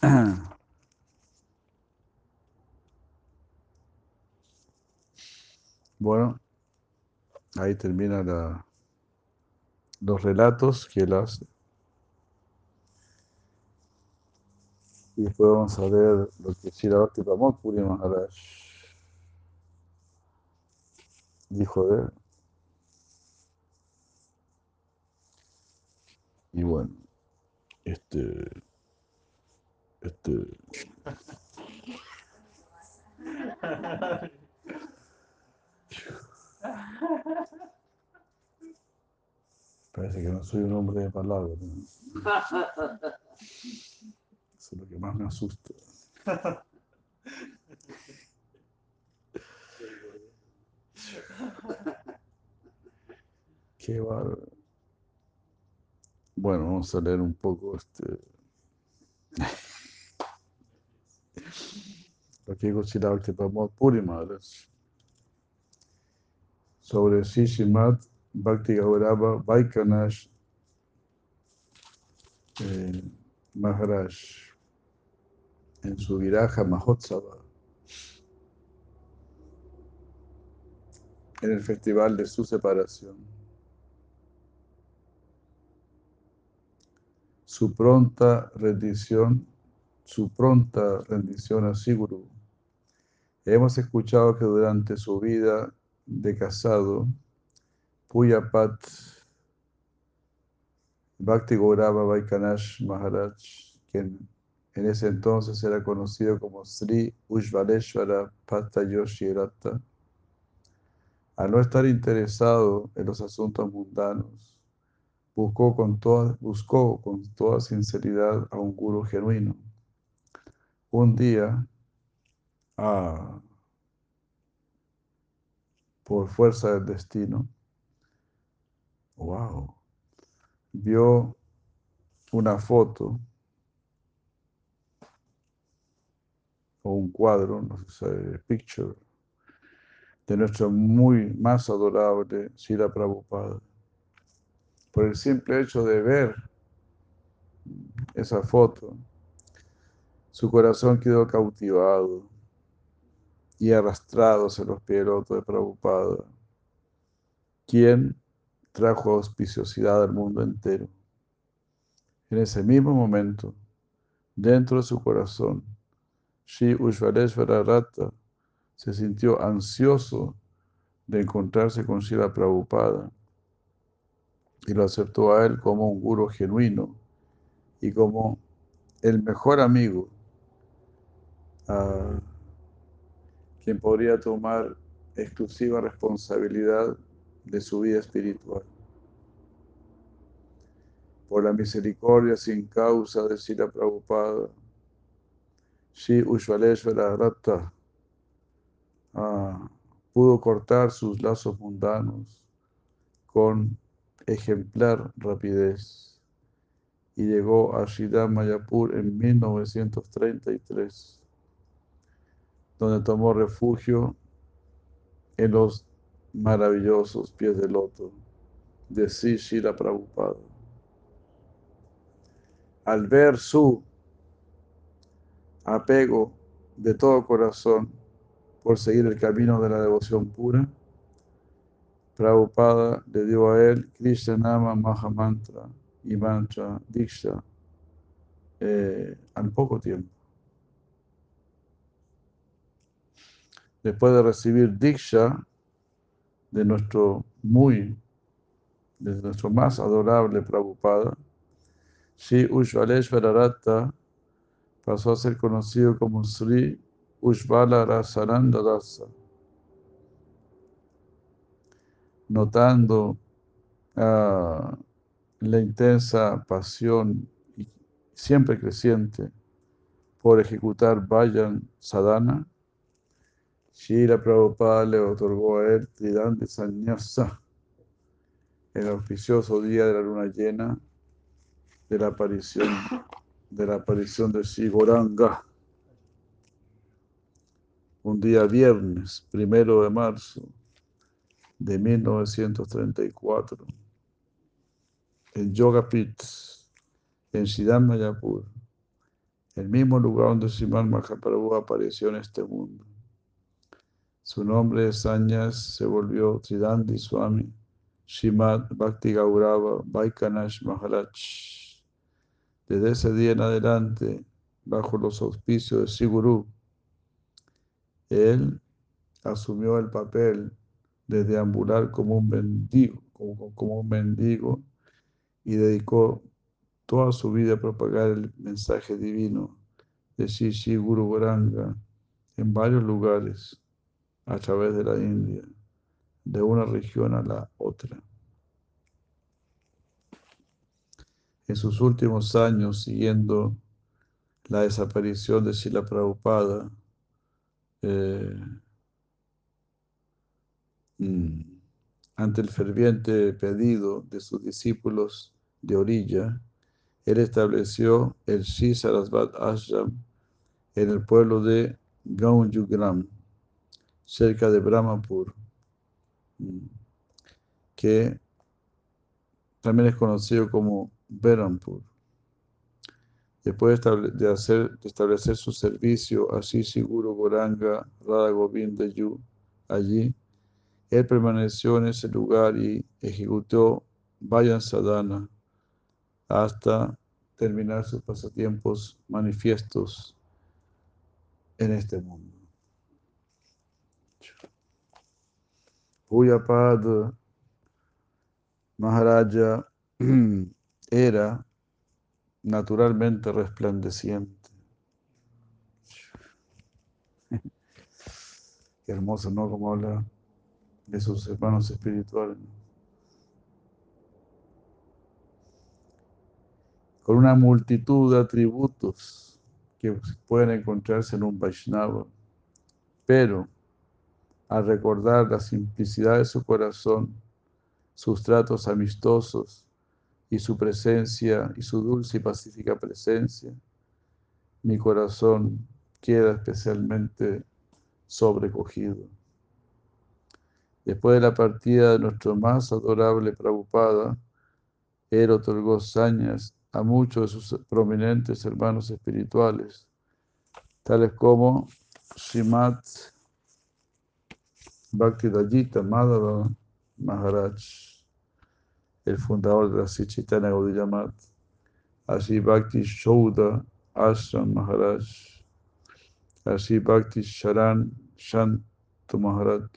Speaker 1: Bueno, ahí termina la, los relatos que él hace. Y después vamos a ver lo que Pramod Puri Maharaj dijo de él. Y bueno, este, este, parece que no soy un hombre de palabras. ¿no? Eso es lo que más me asusta. Qué bárbaro. Bueno, vamos a leer un poco este. Lo que dijo Shiravakti Pramod Puri Maharaj sobre Shishimat Bhakti Gaurava Vaikanash eh, Maharaj en su Viraja Mahotsava. en el festival de su separación. Su pronta rendición, su pronta rendición a Siguru. Hemos escuchado que durante su vida de casado, Puyapat Bhakti Gaurava Vaikanash Maharaj, quien en ese entonces era conocido como Sri Ujvaleshwara Patayoshi Ratta, al no estar interesado en los asuntos mundanos, buscó con toda, buscó con toda sinceridad a un guru genuino. Un día, ah, por fuerza del destino, wow, vio una foto o un cuadro, no sé, picture, de nuestro muy más adorable Sila Prabhupada. Por el simple hecho de ver esa foto, su corazón quedó cautivado y arrastrado hacia los pies de Prabhupada, quien trajo auspiciosidad al mundo entero. En ese mismo momento, dentro de su corazón, Sri Ushvareshvara Ratta se sintió ansioso de encontrarse con Srila Prabhupada y lo aceptó a él como un guru genuino y como el mejor amigo a quien podría tomar exclusiva responsabilidad de su vida espiritual. Por la misericordia sin causa de Sila Prabhupada, Shri Ushvaleshvara Ratta ah, pudo cortar sus lazos mundanos con ejemplar rapidez y llegó a Shridam Mayapur en 1933, donde tomó refugio en los maravillosos pies de loto de Sri Shila Prabhupada. Al ver su apego de todo corazón por seguir el camino de la devoción pura, Prabhupada le dio a él Krishna Nama Mahamantra y Mantra Diksha eh, al poco tiempo. Después de recibir Diksha de nuestro muy, de nuestro más adorable Prabhupada, Sri Ushvaleshvara Ratta pasó a ser conocido como Sri Ushvala Rasananda Dasa. Notando ah, la intensa pasión siempre creciente por ejecutar Vayan Sadhana, Shira Prabhupada le otorgó a él Tridandi Sanyasa, el auspicioso día de la luna llena de la aparición de la aparición de Sigoranga, un día viernes, primero de marzo de 1934, en Yoga Pit, en Siddham Mayapur, el mismo lugar donde Simal Mahaprabhu apareció en este mundo. Su nombre Sanyas se volvió Tridandi Swami Shimad Bhakti Gaurava Vaikanash Maharaj. Desde ese día en adelante, bajo los auspicios de Siguru, él asumió el papel de deambular como un mendigo, como, un mendigo y dedicó toda su vida a propagar el mensaje divino de Shishi Guru Goranga en varios lugares a través de la India, de una región a la otra. en sus últimos años, siguiendo la desaparición de Sila Prabhupada, eh, mm, ante el ferviente pedido de sus discípulos de orilla, él estableció el Sri Sarasvat Ashram en el pueblo de Gaunjugram, cerca de Brahmapur, mm, que también es conocido como Berampur. Después de, hacer, establecer su servicio a Sisi Guru Goranga Radha Govinda Yu allí, Él permaneció en ese lugar y ejecutó Vayan Sadhana hasta terminar sus pasatiempos manifiestos en este mundo. Puyapad Maharaja era naturalmente resplandeciente. Qué hermoso, ¿no? Como habla de sus hermanos espirituales. Con una multitud de atributos que pueden encontrarse en un Vaishnava, pero al recordar la simplicidad de su corazón, sus tratos amistosos y su presencia y su dulce y pacífica presencia, mi corazón queda especialmente sobrecogido. Después de la partida de nuestro más adorable Prabhupada, él otorgó sañas a muchos de sus prominentes hermanos espirituales, tales como Srimad Bhakti Madhava Maharaj, el fundador de la Sichitana Gaudiya Mat, así Bhakti Shouda Ashram Maharaj, así Bhakti Sharan Shantu Maharaj,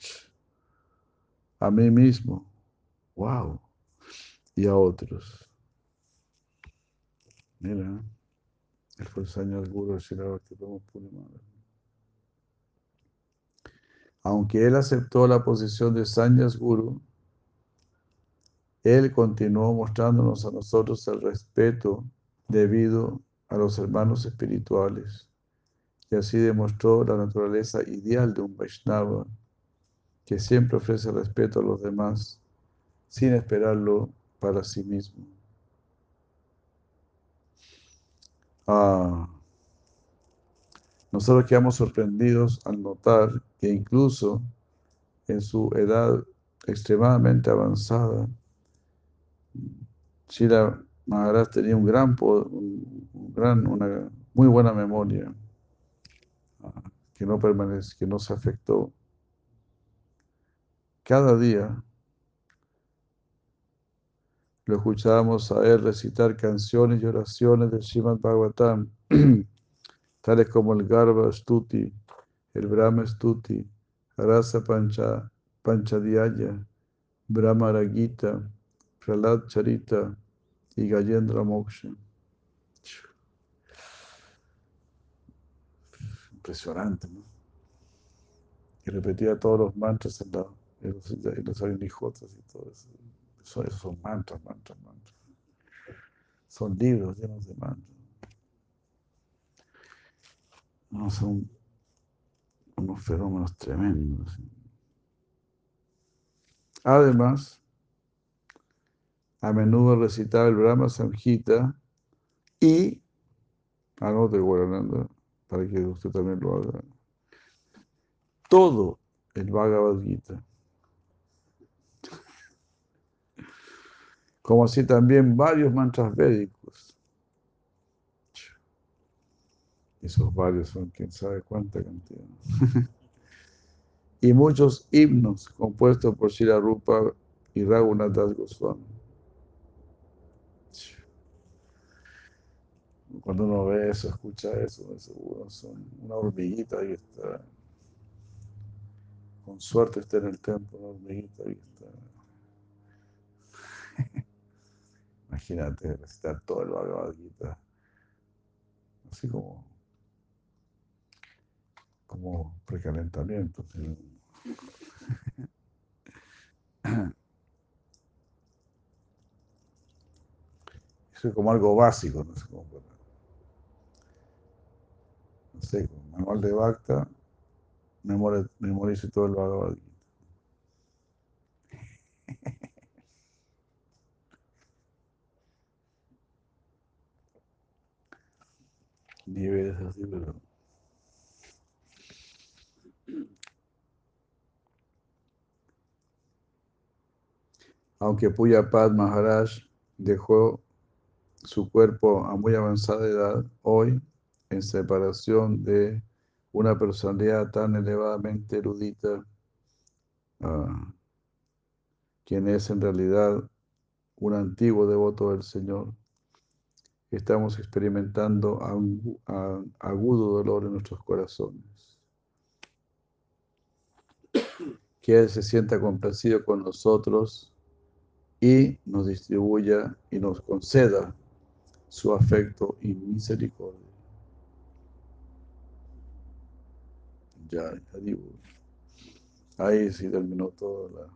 Speaker 1: a mí mismo, wow, y a otros. Mira, él fue el señor Guru Bhakti Puri Maharaj. Aunque él aceptó la posición de Sanyas Guru, él continuó mostrándonos a nosotros el respeto debido a los hermanos espirituales y así demostró la naturaleza ideal de un Vaishnava que siempre ofrece respeto a los demás sin esperarlo para sí mismo. Ah, nosotros quedamos sorprendidos al notar que incluso en su edad extremadamente avanzada, Shira Maharaj tenía un gran, un gran, una muy buena memoria ah, que no permanece, que no se afectó. Cada día lo escuchábamos a él recitar canciones y oraciones del Srimad Bhagavatam, tales como el Garba Stuti, el Brahma Stuti, Rasa Pancha, Panchadhyaya, Brahma Ragita, Pralad Charita y Gayendra Moksha. Impresionante, ¿no? Y repetía todos los mantras en, la, en los, en los y todo eso. Eso, eso son mantras, mantras, mantras. Son libros llenos de mantras. No, son unos fenómenos tremendos. Además, a menudo recitaba el Brahma Samhita y, anote Guarananda, para que usted también lo haga, todo el Bhagavad Gita. Como así también varios mantras védicos. Esos varios son quién sabe cuánta cantidad. y muchos himnos compuestos por Shira Rupa y Raghunath Das Goswami. Cuando uno ve eso, escucha eso, seguro son una hormiguita ahí está. Con suerte está en el templo, una hormiguita ahí está. Imagínate recitar todo el Bhagavad Gita. Así como, como precalentamiento. Eso es como algo básico, no sé cómo No sé, con manual de Bacta, memorice todo el Bhagavad Gita. niveles así, pero... Aunque Puyapad Maharaj dejó su cuerpo a muy avanzada edad, hoy, en separación de una personalidad tan elevadamente erudita, ah, quien es en realidad un antiguo devoto del Señor, estamos experimentando agudo dolor en nuestros corazones. Que Él se sienta complacido con nosotros y nos distribuya y nos conceda su afecto y misericordia. Ya, Haribo. Ahí sí terminó todo la-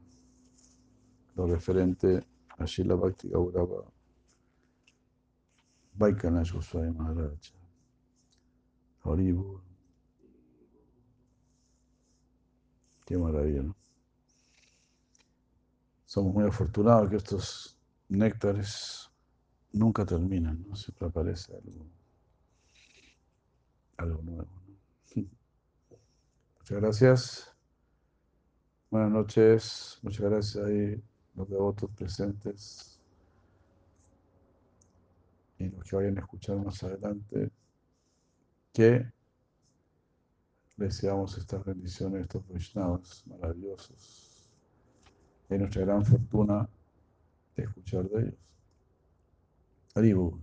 Speaker 1: lo referente a Shila Bhakti Gaurava Vaikanash Goswami Maharaj. Haribo. Qué maravilla, ¿no? Somos muy afortunados que estos néctares nunca terminan, ¿no? Siempre aparece algo, algo nuevo. ¿no? Muchas gracias. Buenas noches. Muchas gracias ahí los devotos presentes y los que vayan a escuchar más adelante. Que deseamos estas bendiciones, estos Vaishnavas maravillosos. Es nuestra gran fortuna escuchar de ellos. Haribu,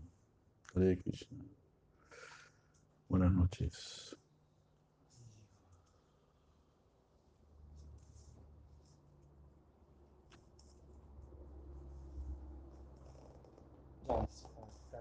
Speaker 1: Hare Krishna. Buenas noches.
Speaker 4: Ya, sí.